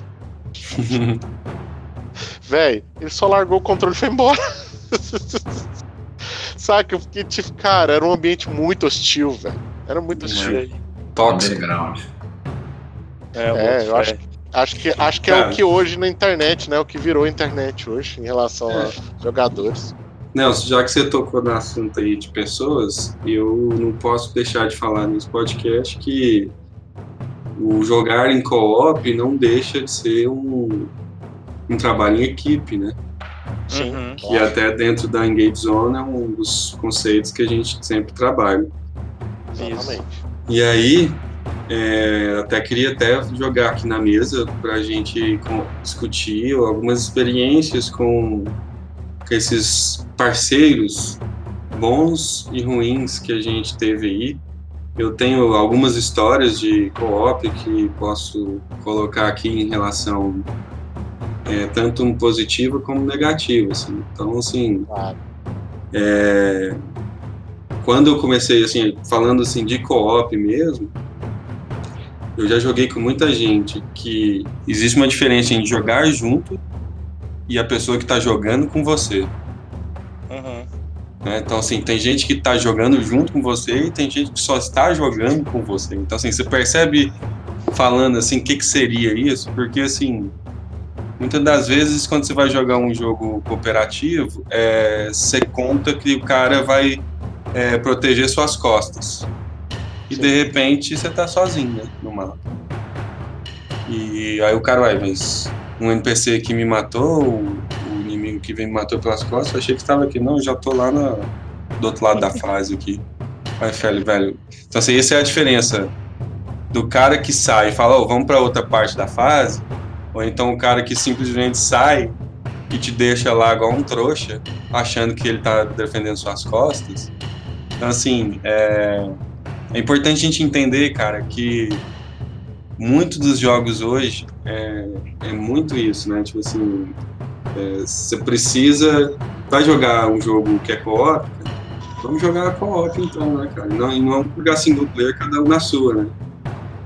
*laughs* Véi, ele só largou o controle e foi embora. Saca? Eu fiquei tipo, cara, era um ambiente muito hostil, velho. Era muito hostil. Tóxico. É, é eu acho, Acho que, acho que é o que hoje na internet, né? O que virou internet hoje em relação é. a jogadores. Nelson, já que você tocou no assunto aí de pessoas, eu não posso deixar de falar nesse podcast que o jogar em co-op não deixa de ser um, um trabalho em equipe, né? Sim. Uhum. E até dentro da Engage Zone é um dos conceitos que a gente sempre trabalha. Exatamente. E aí, é, até queria até jogar aqui na mesa para a gente discutir algumas experiências com, com esses parceiros bons e ruins que a gente teve aí. Eu tenho algumas histórias de co-op que posso colocar aqui em relação é, tanto positiva como negativa. Assim. Então, assim, é, quando eu comecei, assim, falando assim de co-op mesmo, eu já joguei com muita gente que existe uma diferença em jogar junto e a pessoa que está jogando com você. Uhum. Né? Então, assim, tem gente que está jogando junto com você e tem gente que só está jogando com você. Então, assim, você percebe falando assim, o que, que seria isso? Porque, assim, muitas das vezes, quando você vai jogar um jogo cooperativo, é, você conta que o cara vai é, proteger suas costas e Sim. de repente você tá sozinho né, no mapa. E aí o cara vai, mas um NPC que me matou, o, inimigo que vem me matou pelas costas, eu achei que estava aqui. Não, eu já tô lá na, do outro lado da *laughs* fase aqui. Vai, velho, velho. Então assim, essa é a diferença do cara que sai e fala, oh, vamos para outra parte da fase, ou então o cara que simplesmente sai e te deixa lá igual um trouxa, achando que ele tá defendendo suas costas. Então assim, é é importante a gente entender, cara, que muitos dos jogos hoje é, é muito isso, né? Tipo assim, é, você precisa. Vai jogar um jogo que é co-op? Vamos jogar co-op então, né, cara? Não, e não jogar single player, cada um na sua, né?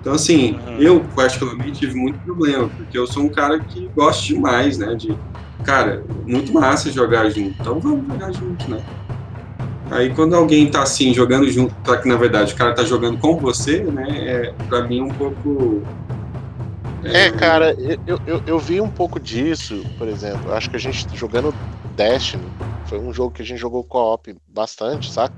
Então, assim, uhum. eu particularmente tive muito problema, porque eu sou um cara que gosta demais, né? De, cara, muito massa jogar junto, então vamos jogar junto, né? Aí quando alguém tá assim, jogando junto, tá que na verdade o cara tá jogando com você, né? É, pra mim é um pouco. É, é cara, eu, eu, eu vi um pouco disso, por exemplo. Acho que a gente jogando Destiny, foi um jogo que a gente jogou co-op bastante, saca?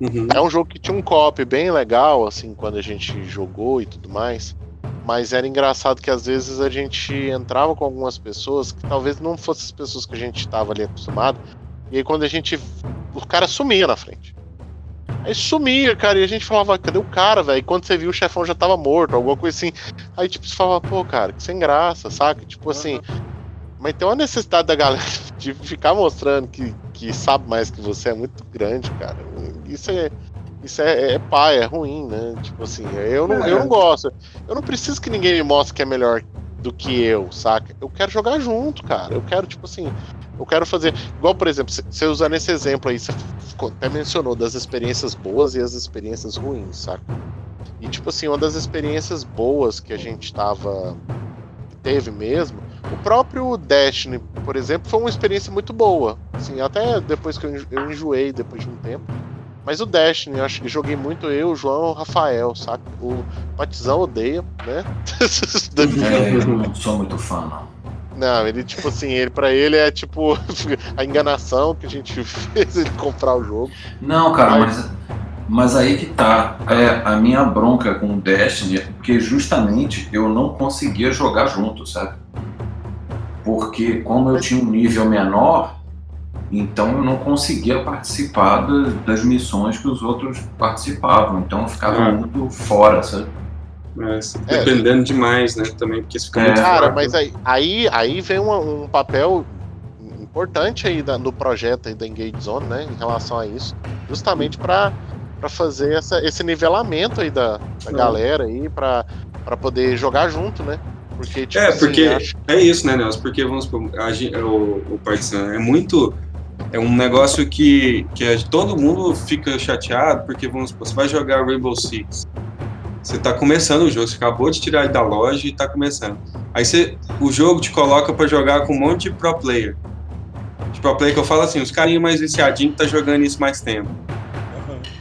Uhum. É um jogo que tinha um co-op bem legal, assim, quando a gente jogou e tudo mais. Mas era engraçado que às vezes a gente entrava com algumas pessoas que talvez não fossem as pessoas que a gente estava ali acostumado, e aí quando a gente. O cara sumia na frente. Aí sumia, cara, e a gente falava, cadê o cara, velho? E quando você viu o chefão já tava morto, alguma coisa assim. Aí, tipo, você falava, pô, cara, que sem graça, saca? Tipo assim. Mas tem uma necessidade da galera *laughs* de ficar mostrando que, que sabe mais que você é muito grande, cara. Isso é. Isso é, é pai, é ruim, né? Tipo assim, eu não, eu não gosto. Eu não preciso que ninguém me mostre que é melhor do que eu, saca? Eu quero jogar junto, cara. Eu quero, tipo assim, eu quero fazer. Igual, por exemplo, você usando esse exemplo aí, você até mencionou das experiências boas e as experiências ruins, saca? E, tipo assim, uma das experiências boas que a gente tava. teve mesmo, o próprio Destiny, por exemplo, foi uma experiência muito boa, assim, até depois que eu, enjoei depois de um tempo. Mas o Destiny, acho que joguei muito eu, o João o Rafael, saca? O Patizão odeia, né? É, *laughs* eu não sou muito fã, não. Não, ele, tipo assim, ele para ele é tipo *laughs* a enganação que a gente *laughs* fez ele comprar o jogo. Não, cara, mas, mas aí que tá. É, a minha bronca com o Destiny é porque justamente eu não conseguia jogar junto, sabe? Porque como eu tinha um nível menor, então eu não conseguia participar das, das missões que os outros participavam. Então eu ficava Ah. muito fora, sabe? Mas É. dependendo demais, né? Também, porque isso fica É. muito Cara, fraco. mas aí, aí, aí vem um, um papel importante aí da- no projeto aí da Engage Zone, né? Em relação a isso. Justamente para fazer essa, esse nivelamento aí da, da galera aí, para poder jogar junto, né? Porque, tipo É, assim, porque acho- é isso, né, Nelson? Porque, vamos supor, a o, o Partizan é muito. É um negócio que, que é- todo mundo fica chateado, porque, vamos supor, você vai jogar Rainbow Six. Você tá começando o jogo, você acabou de tirar ele da loja e tá começando. Aí você, o jogo te coloca pra jogar com um monte de pro player. De pro player que eu falo assim, os carinhos mais viciadinhos que tá jogando isso mais tempo.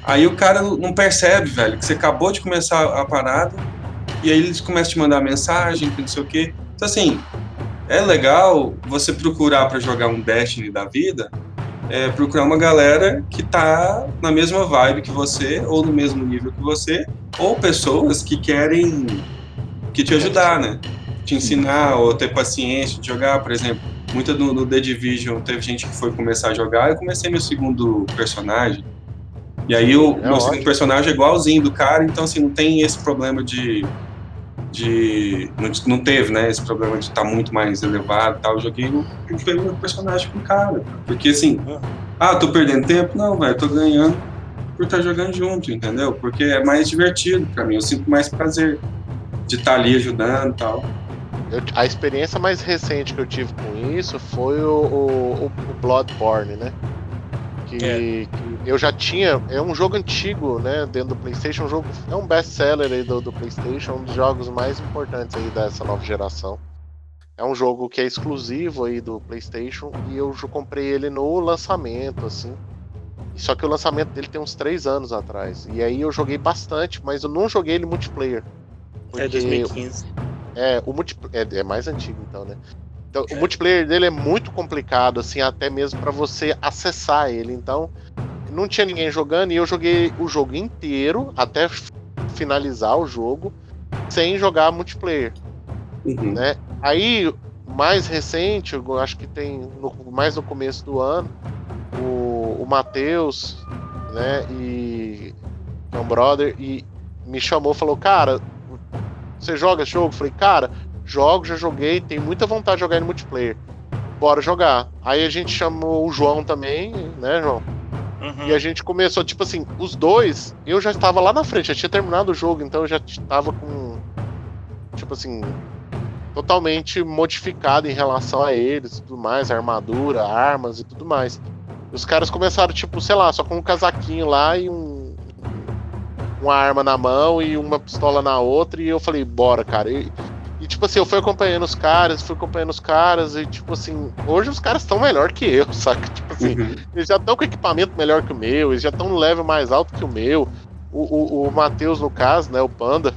Aí o cara não não percebe, velho, que você acabou de começar a parada e aí eles começam a te mandar mensagem, que não sei o quê. Então, assim, é legal você procurar para jogar um Destiny da vida, é, procurar uma galera que tá na mesma vibe que você, ou no mesmo nível que você, ou pessoas que querem que te ajudar, né? Te ensinar ou ter paciência de jogar, por exemplo. Muita no, no The Division teve gente que foi começar a jogar, eu comecei meu segundo personagem. E aí o É meu segundo ótimo. personagem é igualzinho do cara, então assim, não tem esse problema de. De não, não teve, né? Esse problema de estar muito mais elevado e tal. Eu joguei o meu personagem com o cara. Porque assim, ah, tô perdendo tempo? Não, velho, tô ganhando por estar jogando junto, entendeu? Porque é mais divertido pra mim, eu sinto mais prazer de estar ali ajudando e tal. eu- a experiência mais recente que eu tive com isso foi o, o, o Bloodborne, né? Que, É. que eu já tinha. É um jogo antigo, né? Dentro do PlayStation. Um jogo, é um best-seller aí do, do PlayStation, um dos jogos mais importantes aí dessa nova geração. É um jogo que é exclusivo aí do PlayStation e eu comprei ele no lançamento, assim. Só que o lançamento dele tem uns três anos atrás. E aí eu joguei bastante, mas eu não joguei ele multiplayer. É 2015. É, o multi... é, é mais antigo então, né? Então, o multiplayer dele é muito complicado, assim, até mesmo para você acessar ele. Então, não tinha ninguém jogando e eu joguei o jogo inteiro até finalizar o jogo sem jogar multiplayer, Uhum. né? Aí, mais recente, eu acho que tem no- mais no começo do ano, o, o Matheus, né, e é um brother, e me chamou, falou, cara, você joga esse jogo? Eu falei, cara, jogo, já joguei, tenho muita vontade de jogar no multiplayer. Bora jogar. Aí a gente chamou o João também, né, João? Uhum. E a gente começou, tipo assim, os dois, eu já estava lá na frente, já tinha terminado o jogo, então eu já estava com. Tipo assim. Totalmente modificado em relação a eles e tudo mais, armadura, armas e tudo mais. Os caras começaram, tipo, sei lá, só com um casaquinho lá e um. Uma arma na mão e uma pistola na outra, e eu falei, bora, cara. E, e, tipo assim, eu fui acompanhando os caras, fui acompanhando os caras, e tipo assim, hoje os caras estão melhor que eu, *laughs* saca? Tipo assim, Uhum. eles já estão com equipamento melhor que o meu, eles já estão no level mais alto que o meu. O, o, o Matheus, no caso, né, o Panda,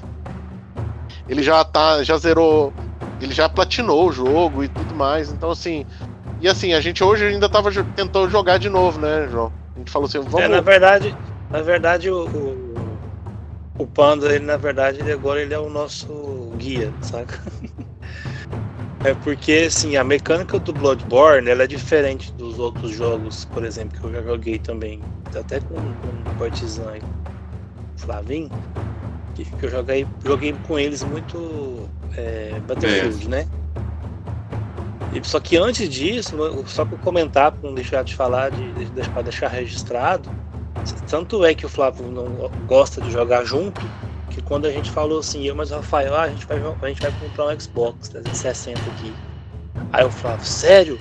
ele já tá, já zerou, ele já platinou o jogo e tudo mais. Então, assim, e assim, a gente hoje ainda tava tentando jogar de novo, né, João? A gente falou assim, vamos. É, na verdade, na verdade o, o, o Panda, ele na verdade, ele agora ele é o nosso guia, saca? É porque assim, a mecânica do Bloodborne ela é diferente dos outros jogos, por exemplo, que eu já joguei também. Até com, com o Partizan e o Flavinho, que, que eu joguei, joguei com eles muito é, Battlefield, né? E, só que antes disso, só para comentar, para não deixar de falar, de, de, para deixar registrado, tanto é que o Flávio não gosta de jogar junto, quando a gente falou assim, eu mas o Rafael, ah, a gente vai a gente vai comprar um Xbox 360 aqui. Aí o Flávio, sério?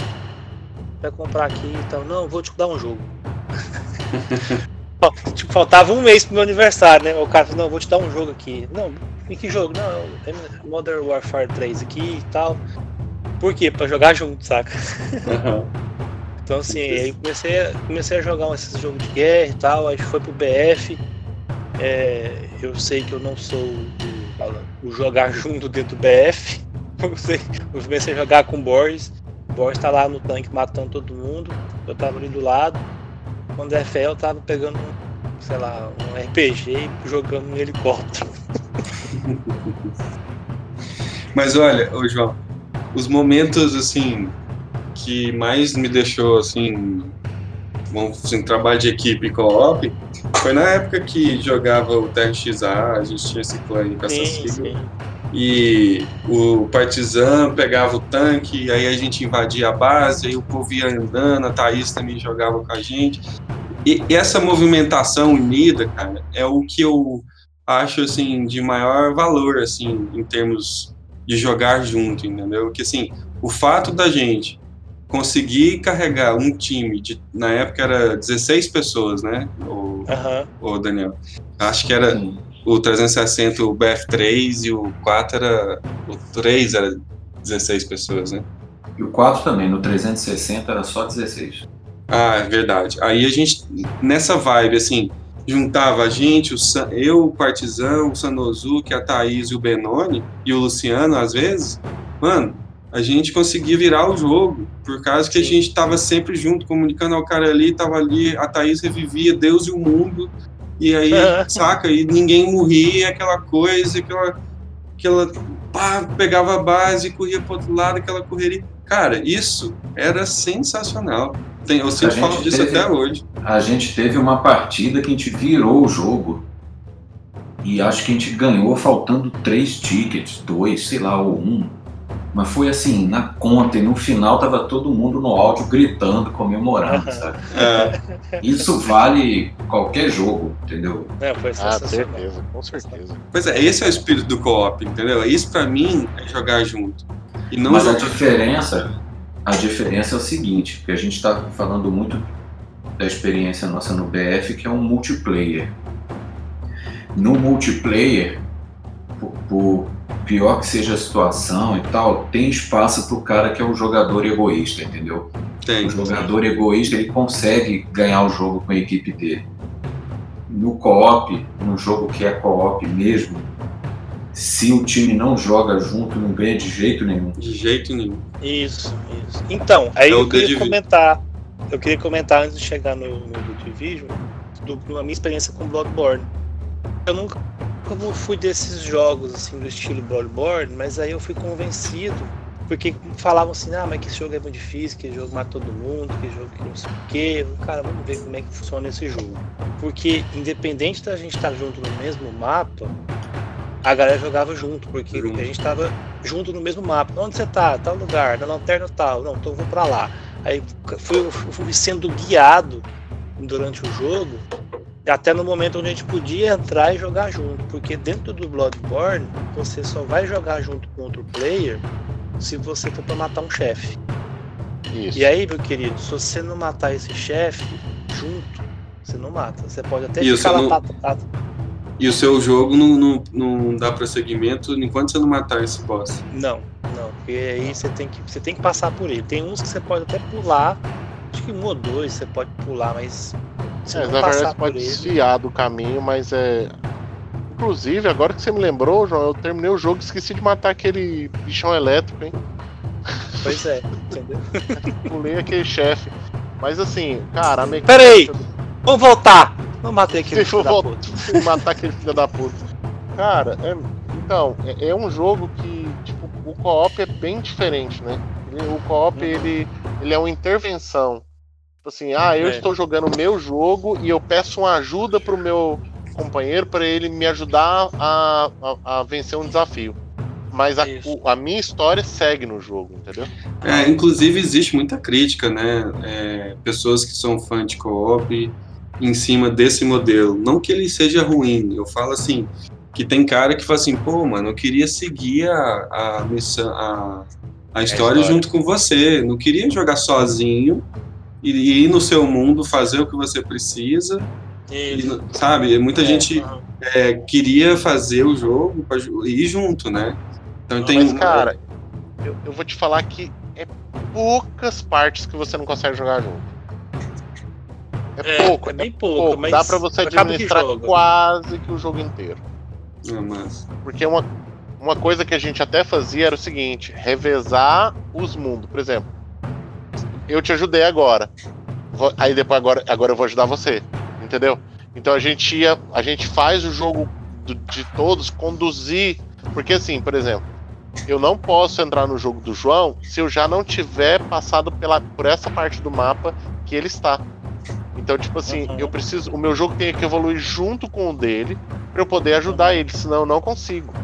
Vai comprar aqui então, não, vou te dar um jogo. *laughs* tipo, faltava um mês pro meu aniversário, né? O cara falou, não, vou te dar um jogo aqui. Não, em que jogo? Não, tem Modern Warfare 3 aqui e tal. Por quê? Pra jogar junto, saca? Uhum. Então assim, aí comecei, comecei a jogar esses jogos de guerra e tal, aí foi pro BF. É, eu sei que eu não sou o, o jogar junto dentro do BF. *laughs* Eu, sei, eu comecei a jogar com o Boris. O Boris tá lá no tanque matando todo mundo. Eu tava ali do lado. Quando é fé, eu tava pegando, sei lá, um RPG e jogando um helicóptero. *laughs* Mas olha, ô João, os momentos assim que mais me deixou assim, vamos assim, trabalho de equipe co-op, foi na época que jogava o TRXA, a gente tinha esse clã com essas siglas. E o Partizan pegava o tanque, aí a gente invadia a base, aí o povo ia andando, a Thaís também jogava com a gente. E essa movimentação unida, cara, é o que eu acho assim de maior valor assim em termos de jogar junto, entendeu? Que assim, o fato da gente conseguir carregar um time de na época era 16 pessoas, né? O, uhum. o Daniel. Acho que era o 360 o BF3 e o 4 era o 3 era 16 pessoas, né? E o 4 também, no 360 era só 16. Ah, é verdade. Aí a gente nessa vibe assim, juntava a gente, o San, eu, o Partizão, o Sanosuke, a Thaís e o Benoni, e o Luciano, às vezes, mano, a gente conseguia virar o jogo, por causa que a gente estava sempre junto, comunicando ao cara ali, tava ali, a Thaís revivia Deus e o mundo, e aí, *laughs* saca, e ninguém morria, aquela coisa, aquela, aquela, pá, pegava a base, corria pro outro lado, aquela correria. Cara, isso era sensacional. Tem, eu sinto falta disso teve, até hoje. A gente teve uma partida que a gente virou o jogo. E acho que a gente ganhou faltando três tickets, dois, sei lá, ou um. Mas foi assim, na conta, e no final tava todo mundo no áudio gritando, comemorando, sabe? É. Isso vale qualquer jogo, entendeu? É, foi ah, certeza, com certeza. Pois é, esse é o espírito do co-op, entendeu? Isso para mim é jogar junto. E não Mas a diferença a diferença é o seguinte, que a gente está falando muito da experiência nossa no BF, que é um multiplayer. No multiplayer, por, por pior que seja a situação e tal, tem espaço para o cara que é o jogador egoísta, entendeu? Tem, o jogador tem. egoísta ele consegue ganhar o jogo com a equipe dele. No co-op, no jogo que é co-op mesmo, se o time não joga junto, não ganha de jeito nenhum. De jeito nenhum. Isso, isso. Então, aí é eu queria comentar. Eu queria comentar antes de chegar no, no Division, do, da minha experiência com Bloodborne. Eu nunca como fui desses jogos assim do estilo Bloodborne, mas aí eu fui convencido porque falavam assim, ah, mas que esse jogo é muito difícil, que jogo mata todo mundo, que jogo que não sei o quê. Cara, vamos ver como é que funciona esse jogo. Porque independente da gente estar junto no mesmo mapa, a galera jogava junto, porque a gente tava junto no mesmo mapa. Onde você tá? Tal lugar, na lanterna tal. Não, então vou para lá. Aí fui, fui sendo guiado durante o jogo, até no momento onde a gente podia entrar e jogar junto, porque dentro do Bloodborne você só vai jogar junto com outro player se você for para matar um chefe. E aí, meu querido, se você não matar esse chefe junto, você não mata. Você pode até ficar lá não... E o seu jogo não, não, não dá prosseguimento enquanto você não matar esse boss. Não, não. Porque aí você tem, que, você tem que passar por ele. Tem uns que você pode até pular. Acho que um ou dois você pode pular, mas. Se é, na verdade você pode desviar do caminho, mas é. Inclusive, agora que você me lembrou, João, eu terminei o jogo e esqueci de matar aquele bichão elétrico, hein? Pois é, entendeu? *laughs* Pulei aquele chefe. Mas assim, cara, a mecânica. Peraí! Vamos voltar! Não matei aquele filho da puta. matar aquele filho da puta. Cara, é, então, é, é, um jogo que, tipo, o co-op é bem diferente, né? O co-op, uhum. ele, ele é uma intervenção. Tipo assim, ah, eu é. estou jogando meu jogo e eu peço uma ajuda pro meu companheiro para ele me ajudar a, a, a, vencer um desafio. Mas a, o, a, minha história segue no jogo, entendeu? É, inclusive existe muita crítica, né? É, pessoas que são fãs de co-op em cima desse modelo. Não que ele seja ruim, eu falo assim, que tem cara que fala assim, pô, mano, eu queria seguir a, a missão, a, a história, história junto com você, não queria jogar sozinho e, e ir no seu mundo fazer o que você precisa. E, sabe, muita é, gente é, queria fazer o jogo para ir junto, né? Então tem. Mas, cara, eu, eu vou te falar que é poucas partes que você não consegue jogar junto. É, É, pouco, é é bem pouco, pouco. mas Dá pra você que administrar joga. quase que o jogo inteiro. É, mas... Porque uma, uma coisa que a gente até fazia era o seguinte: revezar os mundos. Por exemplo, eu te ajudei agora. Vou- aí depois agora, agora eu vou ajudar você. Entendeu? Então a gente ia. A gente faz o jogo do- de todos conduzir. Porque assim, por exemplo, eu não posso entrar no jogo do João se eu já não tiver passado pela, por essa parte do mapa que ele está. Então, tipo assim, Uhum. eu preciso. O meu jogo tem que evoluir junto com o dele pra eu poder ajudar ele, senão eu não consigo.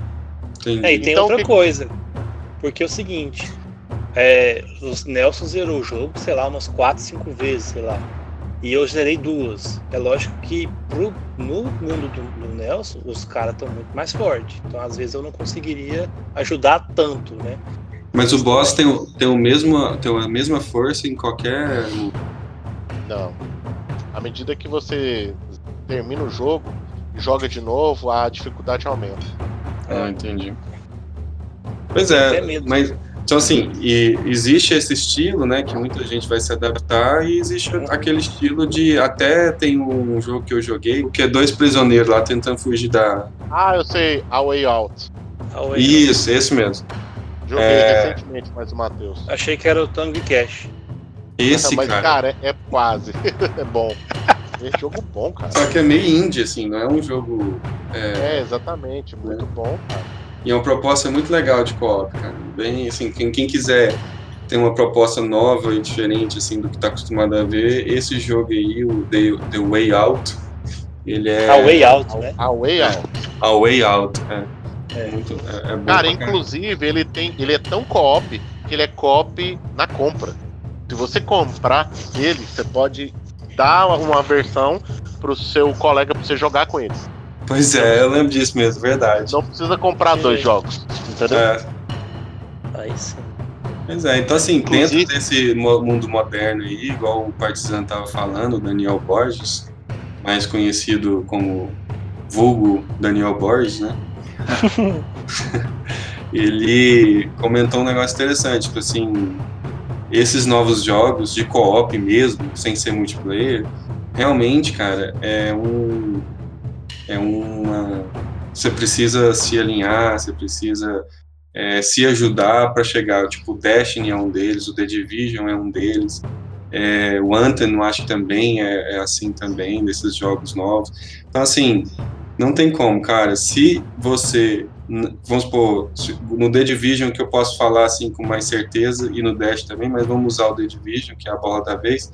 Entendi. É, e tem Então, outra que- coisa. Porque é o seguinte, é, o Nelson zerou o jogo, sei lá, umas 4, 5 vezes, sei lá. E eu zerei duas. É lógico que pro, no mundo do, do Nelson, os caras estão muito mais fortes. Então, às vezes, eu não conseguiria ajudar tanto, né? Mas o boss tem, o- tem, o mesmo, tem a mesma força em qualquer. Não. À medida que você termina o jogo e joga de novo, a dificuldade aumenta. Ah, entendi. Pois é, mas então assim, e existe esse estilo, né, que muita gente vai se adaptar e existe aquele estilo de até tem um jogo que eu joguei que é dois prisioneiros lá tentando fugir da Ah, eu sei, A Way Out. Ah, ué, Isso, esse mesmo. Joguei É. recentemente, mas o Matheus. Achei que era o Tango Cash. Esse mas, cara. cara, é, é quase. *laughs* é bom. É jogo bom, cara. Só que é meio indie assim, não é um jogo É, exatamente. Muito bom, cara. E é uma proposta muito legal de co-op, cara. Bem, assim, quem, quem quiser ter uma proposta nova e diferente, assim, do que tá acostumado a ver, esse jogo aí, o The, The Way Out, ele é... A Way Out, né? A Way Out. *laughs* A Way Out, é. É. Muito, é, é bom Cara, inclusive, ele tem. Ele é tão co-op que ele é co-op na compra. Se você comprar ele, você pode dar uma versão pro seu colega pra você jogar com ele. Pois é, eu lembro disso mesmo, verdade. Não precisa comprar dois Sim. jogos. Entendeu? É, Aí sim. pois é, então assim, Inclusive- dentro desse mundo moderno aí, igual o Partizan tava falando, o Daniel Borges, mais conhecido como vulgo Daniel Borges, né? *laughs* *laughs* ele comentou um negócio interessante, tipo assim, esses novos jogos de co-op mesmo, sem ser multiplayer, realmente, cara, é um é uma você precisa se alinhar, você precisa é, se ajudar para chegar, tipo, o Destiny é um deles, o The Division é um deles, é, o Anthem eu acho que também é, é assim também, desses jogos novos. Então, assim, não tem como, cara, se você vamos supor, no The Division que eu posso falar assim com mais certeza, e no Dash também, mas vamos usar o The Division, que é a bola da vez.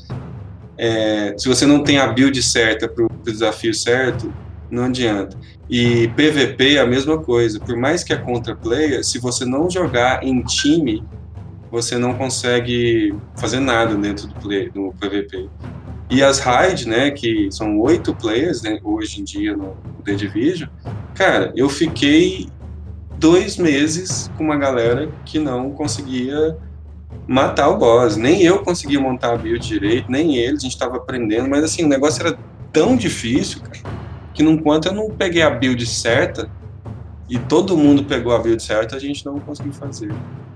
É, se você não tem a build certa para o desafio certo, não adianta. E PVP é a mesma coisa. Por mais que a contra player, se você não jogar em time, você não consegue fazer nada dentro do, play, PVP. E as raid, né, que são oito players né, hoje em dia no The Division, cara, eu fiquei dois meses com uma galera que não conseguia matar o boss. Nem eu conseguia montar a build direito, nem eles, a gente estava aprendendo, mas assim, o negócio era tão difícil, cara, que enquanto eu não peguei a build certa e todo mundo pegou a build certa, a gente não conseguiu fazer.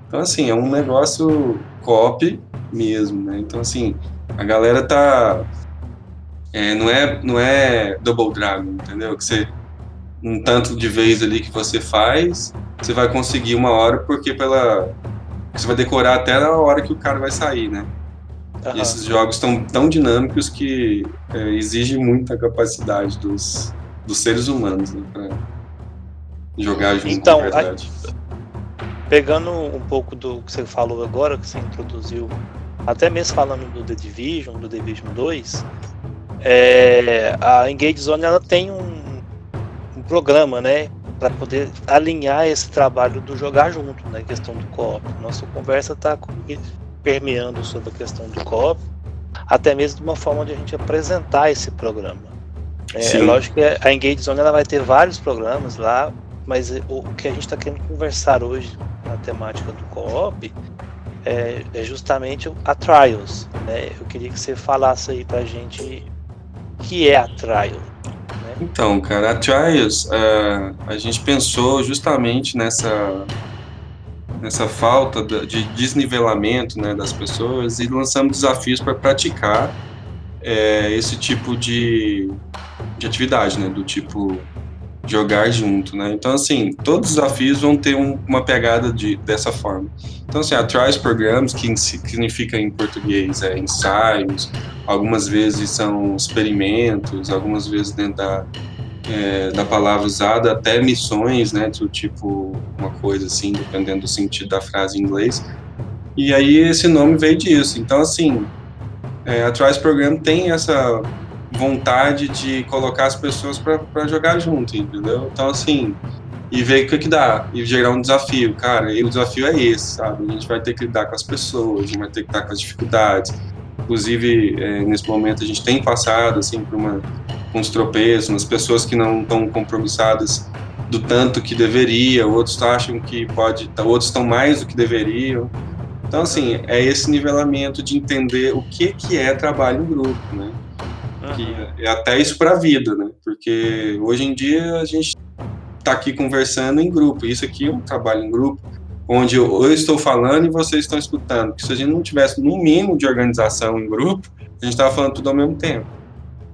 Então, assim, é um negócio copy mesmo, né? Então, assim, a galera tá. é, não, é, não é Double Dragon, entendeu? Que você. Um tanto de vez ali que você faz, você vai conseguir uma hora, porque pela. Você vai decorar até na hora que o cara vai sair, né? Aham. E esses jogos estão tão dinâmicos que é, exige muita capacidade dos, dos seres humanos né, para jogar junto Então, de verdade. Pegando um pouco do que você falou agora, que você introduziu, até mesmo falando do The Division, do Division 2, é, a Engage Zone ela tem um, um programa, né, para poder alinhar esse trabalho do jogar junto, né, questão do co-op. Nossa conversa está permeando sobre a questão do co-op, até mesmo de uma forma de a gente apresentar esse programa. É, Sim. lógico que a Engage Zone ela vai ter vários programas lá, mas o, o que a gente está querendo conversar hoje na temática do co-op é, é justamente a Trials. Né? Eu queria que você falasse aí pra gente o que é a Trial. Né? Então, cara, a Trials, ah, a gente pensou justamente nessa nessa falta de desnivelamento né, das pessoas e lançamos desafios para praticar é, esse tipo de, de atividade, né, do tipo jogar junto, né? Então, assim, todos os desafios vão ter um, uma pegada de, dessa forma. Então, assim, a Trials Programs, que significa em português é ensaios, algumas vezes são experimentos, algumas vezes dentro da, é, da palavra usada, até missões, né, do tipo uma coisa assim, dependendo do sentido da frase em inglês. E aí esse nome veio disso. Então, assim, é, a Trials Program tem essa vontade de colocar as pessoas para jogar junto, entendeu? Então, assim, e ver o que, que dá, e gerar um desafio. Cara, e o desafio é esse, sabe? A gente vai ter que lidar com as pessoas, a gente vai ter que lidar com as dificuldades. Inclusive, é, nesse momento, a gente tem passado, assim, por uma, uns tropeços, umas pessoas que não estão compromissadas do tanto que deveria, outros acham que pode, outros estão mais do que deveriam. Então, assim, é esse nivelamento de entender o que, que é trabalho em grupo, né? Que é até isso para a vida, né? Porque hoje em dia a gente está aqui conversando em grupo. Isso aqui é um trabalho em grupo, onde eu, eu estou falando e vocês estão escutando. Porque se a gente não tivesse no mínimo de organização em grupo, a gente estava falando tudo ao mesmo tempo.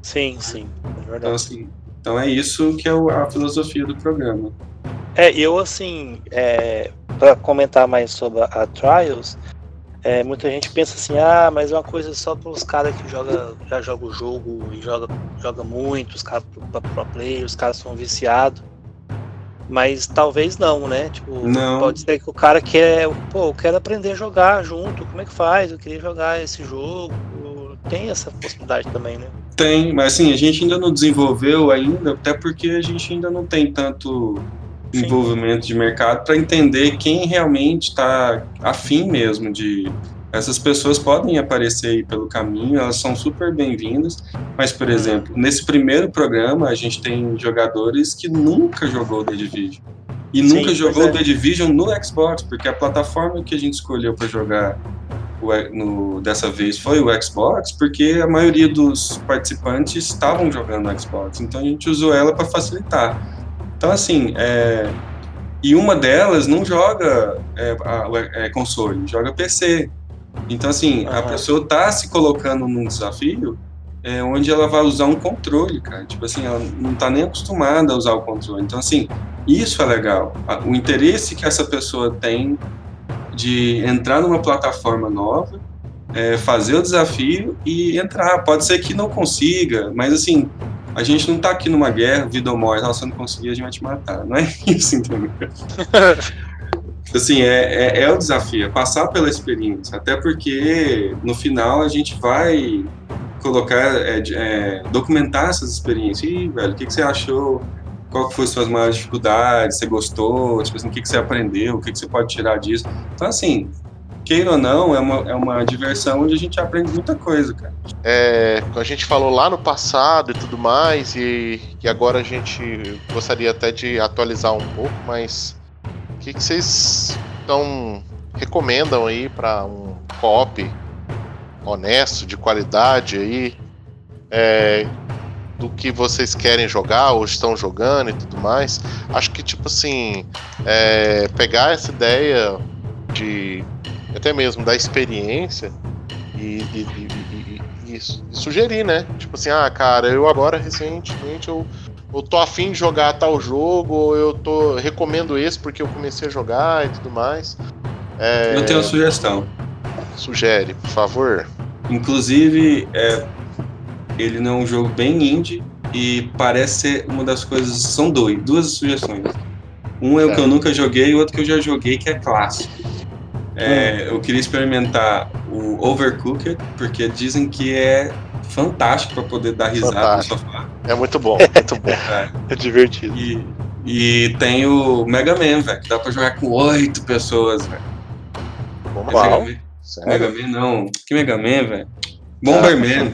Sim, sim. É então, assim, então é isso que é a filosofia do programa. É, eu assim, é, para comentar mais sobre a Trials, é, muita gente pensa assim, ah, mas é uma coisa só para os caras que joga, já joga o jogo e joga, joga muito, os caras pro, pro play, os caras são viciados. Mas talvez não, né? Tipo, não. pode ser que o cara quer, pô, eu quero aprender a jogar junto, como é que faz? Eu queria jogar esse jogo. Tem essa possibilidade também, né? Tem, mas assim, a gente ainda não desenvolveu ainda, até porque a gente ainda não tem tanto Sim. envolvimento de mercado para entender quem realmente está afim mesmo de. Essas pessoas podem aparecer aí pelo caminho, elas são super bem-vindas, mas, por hum. exemplo, nesse primeiro programa a gente tem jogadores que nunca jogou The Division. E Sim, nunca jogou é. The Division no Xbox, porque a plataforma que a gente escolheu para jogar o, no, dessa vez foi o Xbox, porque a maioria dos participantes estavam jogando no Xbox, então a gente usou ela para facilitar. Então, assim, é, e uma delas não joga é, a, é, console, joga PC. Então, assim, uhum. a pessoa tá se colocando num desafio é, onde ela vai usar um controle, cara. Tipo assim, ela não tá nem acostumada a usar o controle. Então, assim, isso é legal. O interesse que essa pessoa tem de entrar numa plataforma nova, é, fazer o desafio e entrar. Pode ser que não consiga, mas assim, a gente não tá aqui numa guerra, vida ou morte, se não conseguir, a gente vai te matar. Não é *laughs* isso, entendeu? *laughs* assim, é, é, é, o desafio, é passar pela experiência. Até porque no final a gente vai colocar, é, é, documentar essas experiências. Ih, velho, o que, que você achou? Qual foi suas maiores dificuldades? Você gostou? Tipo assim, o que, que você aprendeu? O que, que você pode tirar disso? Então, assim, queira ou não, é uma, é uma diversão onde a gente aprende muita coisa, cara. É, a gente falou lá no passado e tudo mais, e, e agora a gente gostaria até de atualizar um pouco, mas que, que vocês então, recomendam aí para um co-op honesto, de qualidade aí, é, do que vocês querem jogar ou estão jogando e tudo mais. Acho que, tipo assim, é, pegar essa ideia de até mesmo da experiência e, e, e, e, sugerir, né? Tipo assim, ah, cara, eu agora recentemente eu, eu tô afim de jogar tal jogo, ou eu tô recomendo esse porque eu comecei a jogar e tudo mais. É... Eu tenho uma sugestão. Sugere, por favor. Inclusive, é, ele não é um jogo bem indie e parece ser uma das coisas. São dois, duas sugestões. Um é o que eu nunca joguei e o outro que eu já joguei, que é clássico. É, eu queria experimentar o Overcooked, porque dizem que é fantástico para poder dar risada fantástico. no sofá. É muito bom, *laughs* muito bom. É, é divertido. E, e tem o Mega Man, velho, que dá para jogar com oito pessoas, velho. Uau. Mega, Mega Man não. Que Mega Man, velho? Bomberman.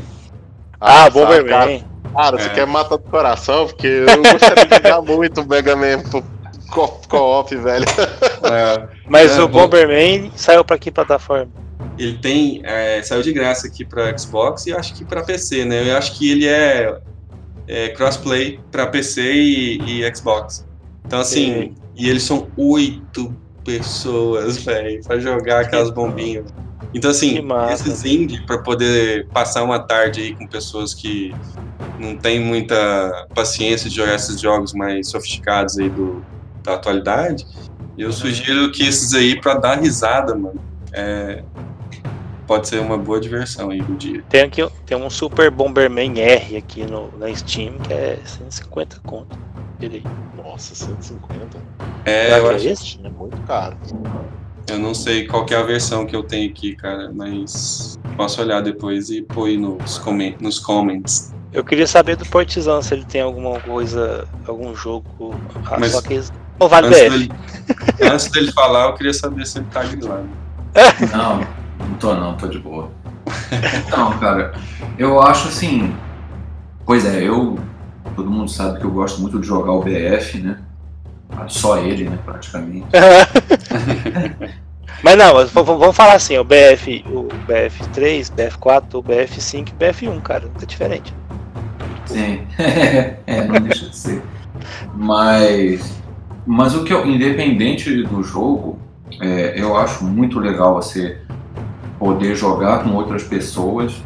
Ah, ah Bomberman. Cara, você é. quer matar do coração? Porque eu gostaria de jogar muito o Mega Man co-op, velho. É, Mas é, o Bomberman saiu pra que plataforma? Ele tem. É, saiu de graça aqui pra Xbox e acho que pra PC, né? Eu acho que ele é, é crossplay pra PC e, e, Xbox. Então, assim, Sim. e eles são oito pessoas, velho, pra jogar aquelas bombinhas. Então, assim, esses indie, pra poder passar uma tarde aí com pessoas que não tem muita paciência de jogar esses jogos mais sofisticados aí do, da atualidade, eu uhum. sugiro que esses aí, pra dar risada, mano, é, pode ser uma boa diversão aí do dia. Tem, aqui, tem um Super Bomberman R aqui no, na Steam que é 150 conto. Ele. Nossa, 150? É, eu acho que é muito caro. Eu não sei qual é a versão que eu tenho aqui, cara, mas posso olhar depois e pôr nos, coment nos comments. Eu queria saber do Partizan se ele tem alguma coisa, algum jogo. Ah, mas, só que não vale antes dele, antes dele falar, eu queria saber se ele tá grilando. *laughs* Não, não tô não, tô de boa. Então, cara, eu acho assim. Pois é, eu. Todo mundo sabe que eu gosto muito de jogar o BF, né? Só ele, né, praticamente. *laughs* Mas não, vamos falar assim, o BF, o BF3, BF4, o BF5 e BF1, cara, é diferente. Sim, *laughs* é, não deixa de ser. Mas, mas o que eu, independente do jogo, é, eu acho muito legal você poder jogar com outras pessoas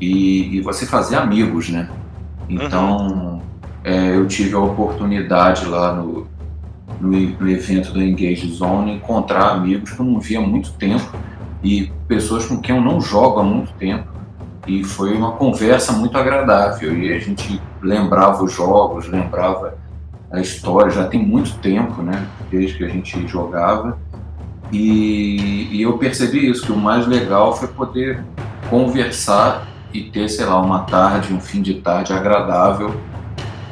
e, e você fazer amigos, né? Então, uhum. é, eu tive a oportunidade lá no, no, no, evento do Engage Zone encontrar amigos que eu não via há muito tempo e pessoas com quem eu não jogo há muito tempo. E foi uma conversa muito agradável e a gente lembrava os jogos, lembrava a história, já tem muito tempo, né? Desde que a gente jogava. E, e, eu percebi isso, que o mais legal foi poder conversar e ter, sei lá, uma tarde, um fim de tarde agradável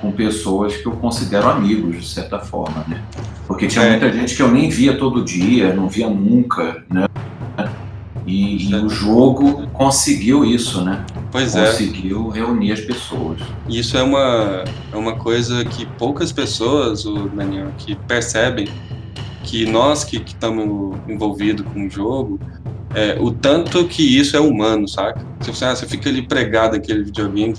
com pessoas que eu considero amigos, de certa forma, né? Porque tinha é. muita gente que eu nem via todo dia, não via nunca, né? E, e o jogo conseguiu isso, né? Pois conseguiu é. Conseguiu reunir as pessoas. Isso é uma, é uma coisa que poucas pessoas, o Daniel, que percebem que nós que estamos envolvidos com o jogo, é, o tanto que isso é humano, saca? Você, ah, você fica ali pregado naquele videogame,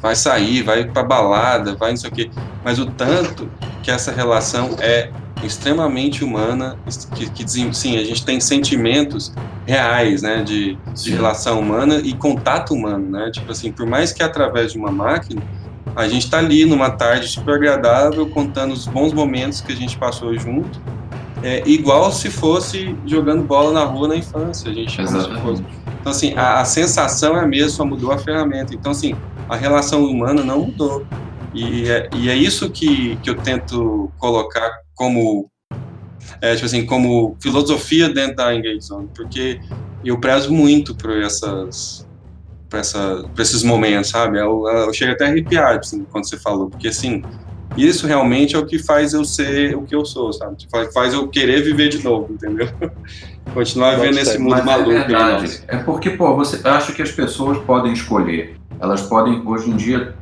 vai sair, vai pra balada, vai não sei o quê, mas o tanto que essa relação é extremamente humana, que, que sim, a gente tem sentimentos reais, né, de, de relação humana e contato humano, né, tipo assim, por mais que através de uma máquina, a gente tá ali numa tarde super agradável, contando os bons momentos que a gente passou junto, é igual se fosse jogando bola na rua na infância. A gente Exatamente. Então, assim, a, a, sensação é a mesma, só mudou a ferramenta. Então, assim, a relação humana não mudou. E é, e é isso que, que eu tento colocar como, é, tipo assim, como filosofia dentro da Engage Zone, porque eu prezo muito por essas para esses momentos, sabe? Eu, eu chego até a arrepiar assim, quando você falou, porque assim, isso realmente é o que faz eu ser o que eu sou, sabe? Faz eu querer viver de novo, entendeu? *laughs* Continuar vivendo nesse mundo Mas é maluco. É, verdade. é porque, pô, você acha que as pessoas podem escolher. Elas podem, hoje em dia,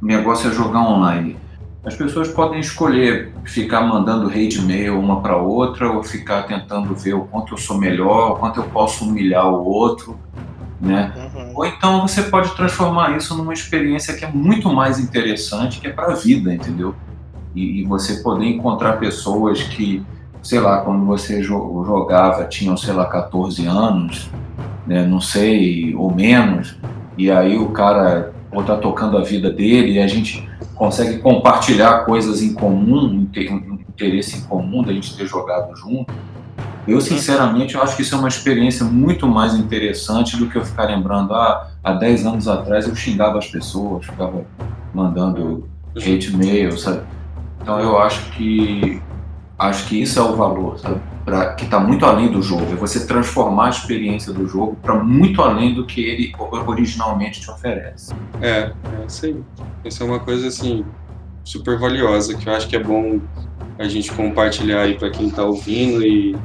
o negócio é jogar online. As pessoas podem escolher ficar mandando hate mail uma para outra ou ficar tentando ver o quanto eu sou melhor, o quanto eu posso humilhar o outro né? Uhum. Ou então você pode transformar isso numa experiência que é muito mais interessante, que é para a vida, entendeu? E, e, você poder encontrar pessoas que, sei lá, quando você jogava tinham, sei lá, 14 anos, né, não sei, ou menos, e aí o cara ou tá tocando a vida dele e a gente consegue compartilhar coisas em comum, um interesse em comum da gente ter jogado junto eu, sinceramente, eu acho que isso é uma experiência muito mais interessante do que eu ficar lembrando, ah, há 10 anos atrás eu xingava as pessoas, ficava mandando hate mail, sabe? Então eu acho que acho que isso é o valor, sabe? Pra, que está muito além do jogo. É você transformar a experiência do jogo para muito além do que ele originalmente te oferece. É, é isso aí. Isso é uma coisa assim super valiosa que eu acho que é bom a gente compartilhar aí para quem está ouvindo e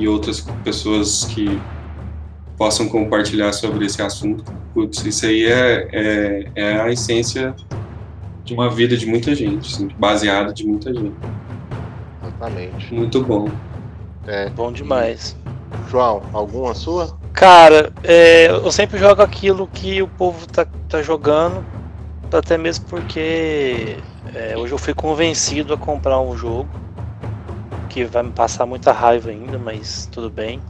e outras pessoas que possam compartilhar sobre esse assunto. Putz, isso aí é, é, é, a essência de uma vida de muita gente, assim, baseada de muita gente. Exatamente. Muito bom. É, bom demais. João, alguma sua? Cara, é, eu sempre jogo aquilo que o povo tá, tá jogando, até mesmo porque é, hoje eu fui convencido a comprar um jogo que vai me passar muita raiva ainda, mas tudo bem.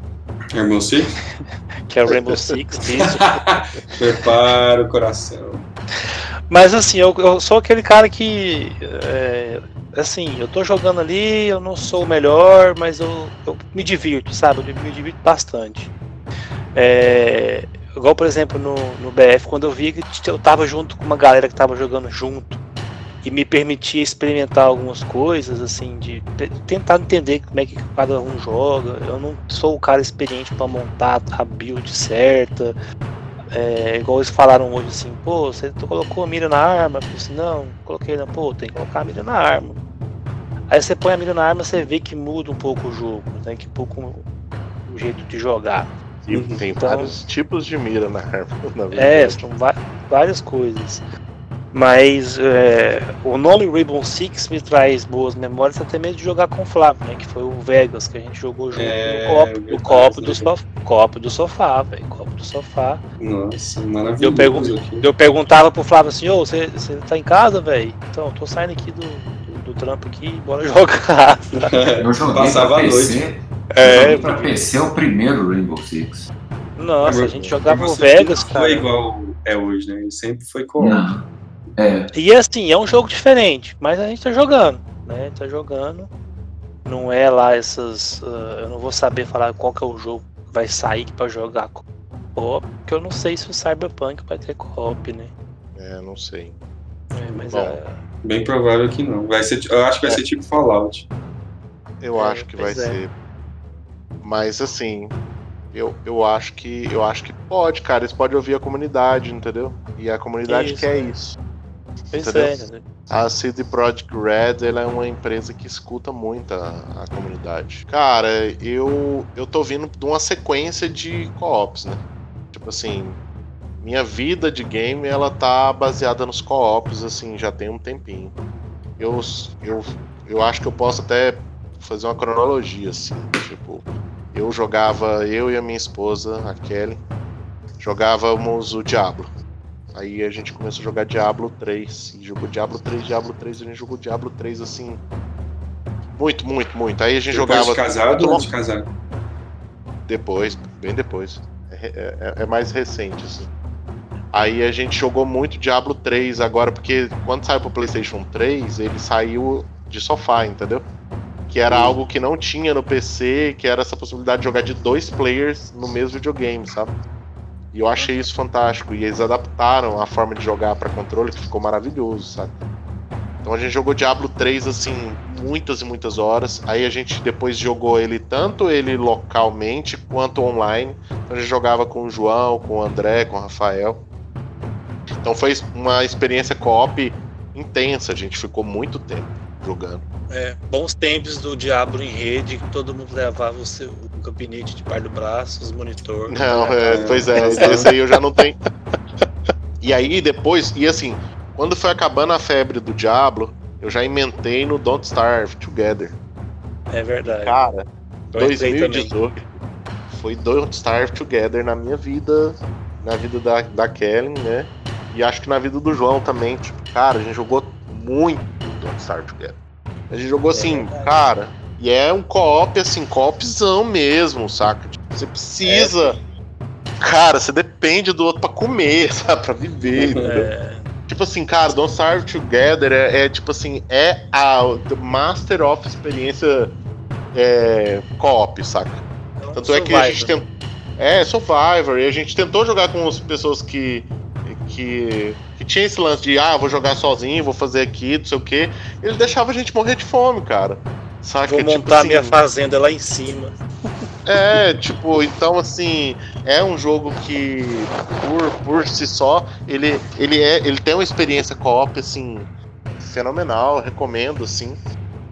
Rainbow Six? *laughs* Que é o Rainbow Six, isso. *laughs* Prepara o coração. Mas assim, eu, eu sou aquele cara que. É, assim, eu tô jogando ali, eu não sou o melhor, mas eu, eu me divirto, sabe? Eu me divirto bastante. É, igual, por exemplo, no, no BF, quando eu vi que eu tava junto com uma galera que tava jogando junto e me permitia experimentar algumas coisas, assim, de tentar entender como é que cada um joga. Eu não sou o cara experiente para montar a build certa, é, igual eles falaram hoje assim, pô, você colocou a mira na arma? Eu assim, não, coloquei na, pô, tem que colocar a mira na arma. Aí você põe a mira na arma, você vê que muda um pouco o jogo, né? Que um pouco o jeito de jogar. E tem então, vários tipos de mira na arma. *laughs* Na é, são várias coisas. Mas é, o nome Rainbow Six me traz boas memórias até mesmo de jogar com o Flávio, né? Que foi o Vegas que a gente jogou junto é, no copo, no copo, do sofá, copo do sofá, velho. Copo do sofá. Nossa, maravilhoso. Eu, pergun eu perguntava pro Flávio assim, ô, você tá em casa, velho? Então, eu tô saindo aqui do, do, do trampo aqui, bora *laughs* jogar. *laughs* eu joguei Passava pra PC. Noite. É, joguei pra PC é o primeiro Rainbow Six. Nossa, a gente jogava o Vegas, cara. Foi igual é hoje, né? Ele sempre foi com. Não. É. E assim, é um jogo diferente, mas a gente tá jogando, né? Tá jogando. Não é lá essas. Uh, eu não vou saber falar qual que é o jogo que vai sair para jogar co-op, porque eu não sei se o Cyberpunk vai ter co-op, né? É, não sei. É, mas Bom, é... Bem provável que não. Vai ser, eu acho que vai é. ser tipo Fallout. Eu é, acho que vai é. ser. Mas assim, eu, eu acho que eu acho que pode, cara. Eles podem ouvir a comunidade, entendeu? E a comunidade isso, quer é. isso. Pois é, né? A CD Projekt Red ela é uma empresa que escuta muito a, a, comunidade. Cara, eu eu tô vindo de uma sequência de co-ops, né? Tipo assim, minha vida de game ela tá baseada nos co-ops assim, já tem um tempinho. Eu, eu, eu acho que eu posso até fazer uma cronologia assim, tipo, eu jogava eu e a minha esposa, a Kelly, jogávamos o Diablo. Aí a gente começou a jogar Diablo 3. E jogou Diablo 3, Diablo 3, a gente jogou Diablo 3 assim. Muito, muito, muito. Aí a gente depois jogava. De casado ou de casado? Depois, bem depois. É, é, é, mais recente, assim. Aí a gente jogou muito Diablo 3 agora, porque quando saiu pro PlayStation 3, ele saiu de sofá, entendeu? Que era hum. algo que não tinha no PC, que era essa possibilidade de jogar de dois players no mesmo videogame, sabe? E eu achei isso fantástico. E eles adaptaram a forma de jogar para controle, que ficou maravilhoso, sabe? Então a gente jogou Diablo 3 assim muitas e muitas horas. Aí a gente depois jogou ele tanto ele localmente quanto online. Então a gente jogava com o João, com o André, com o Rafael. Então foi uma experiência co-op intensa. A gente ficou muito tempo jogando. É, bons tempos do Diablo em rede, que todo mundo levava o seu o gabinete de par do braço, os monitores. Não, é, pois é, esse aí eu já não tenho. E aí depois, e assim, quando foi acabando a febre do Diablo, eu já inventei no Don't Starve Together. É verdade. Cara, 2018 foi Don't Starve Together na minha vida, na vida da, da Kelly, né? E acho que na vida do João também. Tipo, cara, a gente jogou muito Don't Starve Together. A gente jogou assim, é cara, e é um co-op, assim, co-opzão mesmo, saca? Tipo, você precisa. É, cara, você depende do outro pra comer, *laughs* sabe? Pra viver, é. Tipo assim, cara, Don't Starve Together é, é, tipo assim, é a Master of experiência é, co-op, saca? É Tanto survivor. é que a gente tem. É, Survivor, e a gente tentou jogar com as pessoas que. que que tinha esse lance de, ah, vou jogar sozinho, vou fazer aqui, não sei o quê. Ele deixava a gente morrer de fome, cara. Saca? Vou tipo montar tipo assim, minha fazenda lá em cima. É, tipo, então assim, é um jogo que por, por si só, ele, ele, é, ele tem uma experiência co-op assim fenomenal, recomendo assim.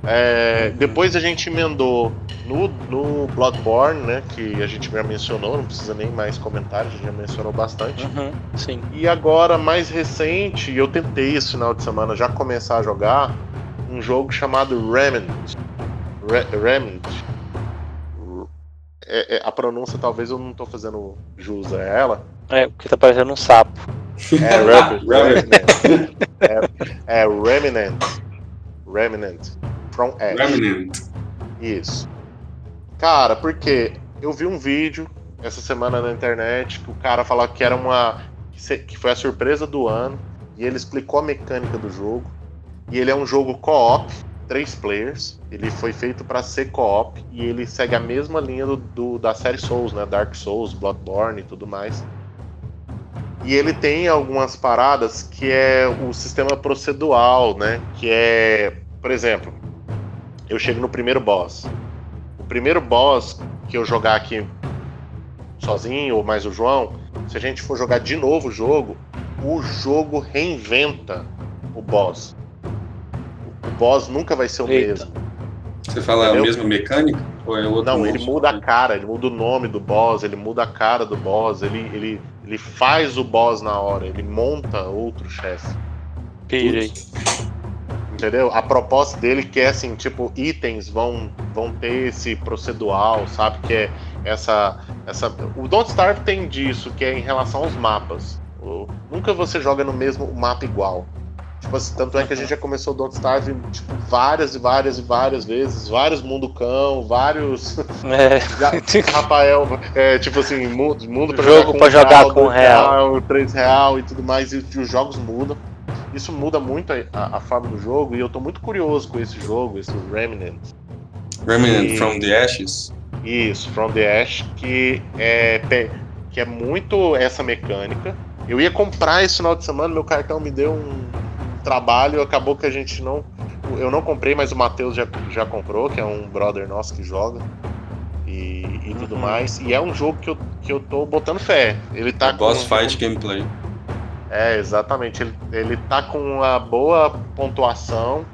É, depois a gente emendou no, no Bloodborne, né? Que a gente já mencionou, não precisa nem mais comentar, a gente já mencionou bastante. Uhum, sim. E agora, mais recente, eu tentei esse final de semana já começar a jogar um jogo chamado Remnant. Re Remnant. É, é, a pronúncia talvez eu não estou fazendo jus a ela. É, porque tá parecendo um sapo. É, *laughs* Remnant. é, é Remnant. Remnant. From Ash. Remnant. Isso. Cara, porque eu vi um vídeo essa semana na internet que o cara falou que era uma. que foi a surpresa do ano. E ele explicou a mecânica do jogo. E ele é um jogo co-op, três players. Ele foi feito para ser co-op e ele segue a mesma linha do, do, da série Souls, né? Dark Souls, Bloodborne e tudo mais. E ele tem algumas paradas que é o sistema procedural, né? Que é, por exemplo, eu chego no primeiro boss. O primeiro boss que eu jogar aqui sozinho ou mais o João, se a gente for jogar de novo o jogo, o jogo reinventa o boss. O boss nunca vai ser o Eita. mesmo. Você fala Entendeu? a mesma mecânica? Ou é outro Não, ele muda a cara, ele muda o nome do boss, ele muda a cara do boss, ele, ele, ele faz o boss na hora, ele monta outro chefe. Pirei. Entendeu? A proposta dele que é assim, tipo, itens vão, vão ter esse procedural, sabe? Que é essa. essa o Don't Starve tem disso, que é em relação aos mapas. O- nunca você joga no mesmo mapa igual. Tipo assim, tanto é que a gente já começou o Don't Starve tipo, várias e várias e várias vezes, vários mundo cão, vários. *laughs* É. Rafael, é, tipo assim, mundo, mundo pra Jogo jogar pra jogar um com dois real. três real e tudo mais, e, os jogos mudam. Isso muda muito a, a- a forma do jogo, e eu tô muito curioso com esse jogo, esse Remnant. Remnant E- from the Ashes? Isso, From the Ash, que é, que é muito essa mecânica. Eu ia comprar esse final de semana, meu cartão me deu um trabalho, acabou que a gente não. Eu não comprei, mas o Matheus já, já comprou, que é um brother nosso que joga. E, e tudo Uhum. mais. E é um jogo que eu, que eu tô botando fé. Ele tá É boss fight gameplay. É, exatamente. Ele, ele tá com uma boa pontuação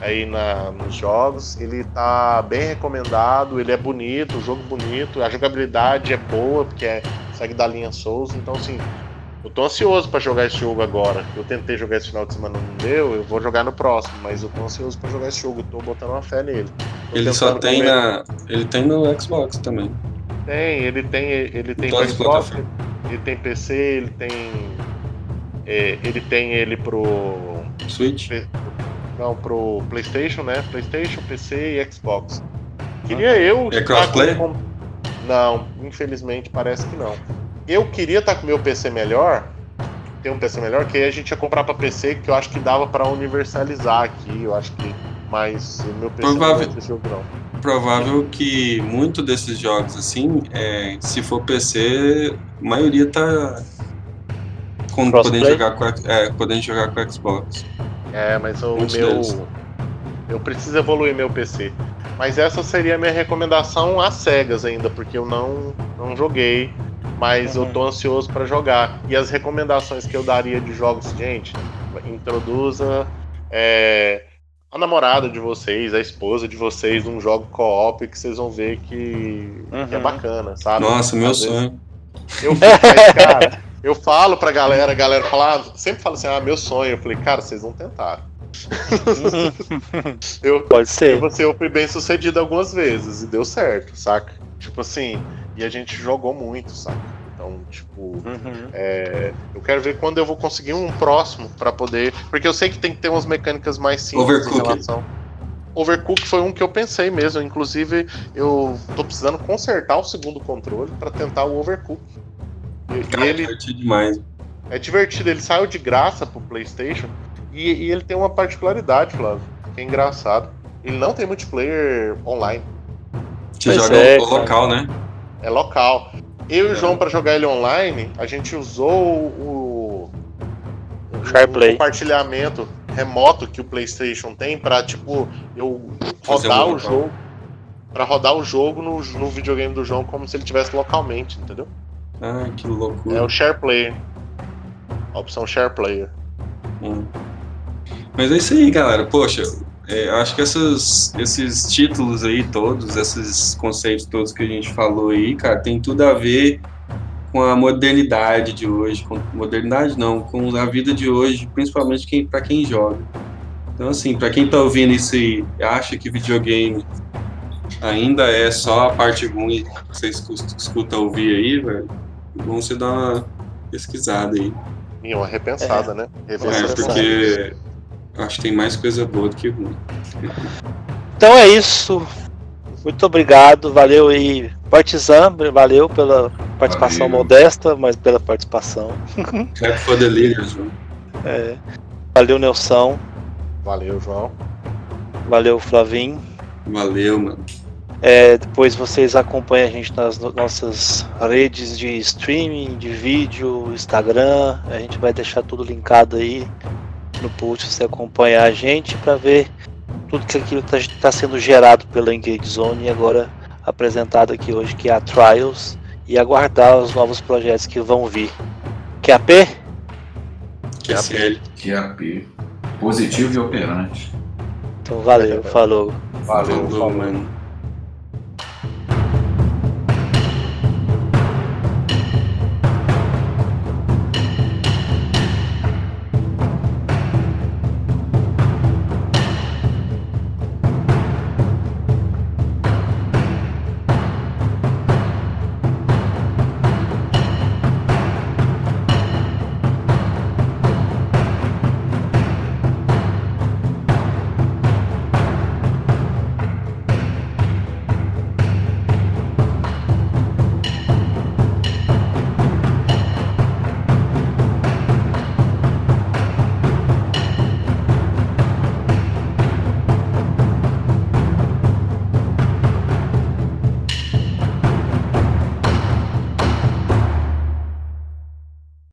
aí na, nos jogos. Ele tá bem recomendado, ele é bonito, o jogo bonito, a jogabilidade é boa, porque é, segue da linha Souls, então assim. Eu tô ansioso pra jogar esse jogo agora. Eu tentei jogar esse final de semana, não deu, eu vou jogar no próximo, mas eu tô ansioso pra jogar esse jogo, eu tô botando uma fé nele. Tô Ele só tem comer- na. Ele tem no Xbox também. Tem, ele tem, ele tem Xbox, plataformas. ele tem PC, ele tem. é, ele tem ele pro. Switch? Não, pro PlayStation, né? PlayStation, PC e Xbox. Queria eu. É crossplay? com- Não, infelizmente parece que não. Eu queria estar com meu PC melhor. Ter um PC melhor, que aí a gente ia comprar pra PC, que eu acho que dava pra universalizar aqui. Eu acho que. Mas o meu PC não Provável. vai ter jogo, não. Provável que muito desses jogos, assim, é, se for PC, a maioria tá. Com, podendo, jogar com, é, podendo jogar com o Xbox. É, mas o Muitos meu. deles. Eu preciso evoluir meu PC. Mas essa seria a minha recomendação às cegas ainda, porque eu não, não joguei. Mas eu Uhum. tô ansioso pra jogar. E as recomendações que eu daria de jogos, gente, introduza é, a namorada de vocês, a esposa de vocês num jogo co-op que vocês vão ver que, que é Uhum. bacana, sabe? Nossa, meu Às sonho. eu, *laughs* cara, eu falo pra galera, a galera fala, ah, sempre fala assim, ah, meu sonho. Eu falei, cara, vocês não tentaram. *laughs* Eu, Pode ser. você, eu fui bem sucedido algumas vezes e deu certo, saca? Tipo assim, e a gente jogou muito, saca? Então, tipo, Uhum. é, eu quero ver quando eu vou conseguir um próximo pra poder. Porque eu sei que tem que ter umas mecânicas mais simples em Overcooked. relação. Overcook foi um que eu pensei mesmo. Inclusive, eu tô precisando consertar o segundo controle pra tentar o Overcook. E, e Cara, ele divertido demais. é divertido, ele saiu de graça pro PlayStation e, e ele tem uma particularidade, Flávio, que é engraçado. Ele não tem multiplayer online, Você Pois joga é, local, né? É local. Eu e o João, pra jogar ele online, a gente usou o, o, SharePlay. o compartilhamento remoto que o PlayStation tem pra, tipo, eu rodar um o jogo. Pra rodar o jogo no, no videogame do João como se ele tivesse localmente, entendeu? Ah, que loucura. É o Share Player. A opção Share Player. Hum. Mas é isso aí, galera. Poxa, é, eu acho que essas, esses títulos aí todos, esses conceitos todos que a gente falou aí, cara, tem tudo a ver com a modernidade de hoje. Com modernidade não, com a vida de hoje, principalmente quem, para quem joga. Então, assim, para quem tá ouvindo isso aí e acha que videogame ainda é só a parte ruim que você escuta, escuta ouvir aí, velho, bom você dar uma pesquisada aí. E uma repensada, né? Rever É, porque acho que tem mais coisa boa do que ruim. Então é isso. Muito obrigado, valeu aí, Partizan, valeu pela participação Valeu. modesta, mas pela participação. *laughs* Clap for the leaders, mano. É, valeu, Nelson, Valeu, João. valeu, Flavinho. Valeu, mano. É, depois vocês acompanham a gente nas no- nossas redes de streaming, de vídeo, Instagram. A gente vai deixar tudo linkado aí no post você acompanhar a gente para ver tudo que aquilo está sendo gerado pela Engage Zone e agora apresentado aqui hoje, que é a Trials, e aguardar os novos projetos que vão vir. QAP? QSL. QAP. Positivo e operante. Então valeu, falou. Valeu, Falou, mano.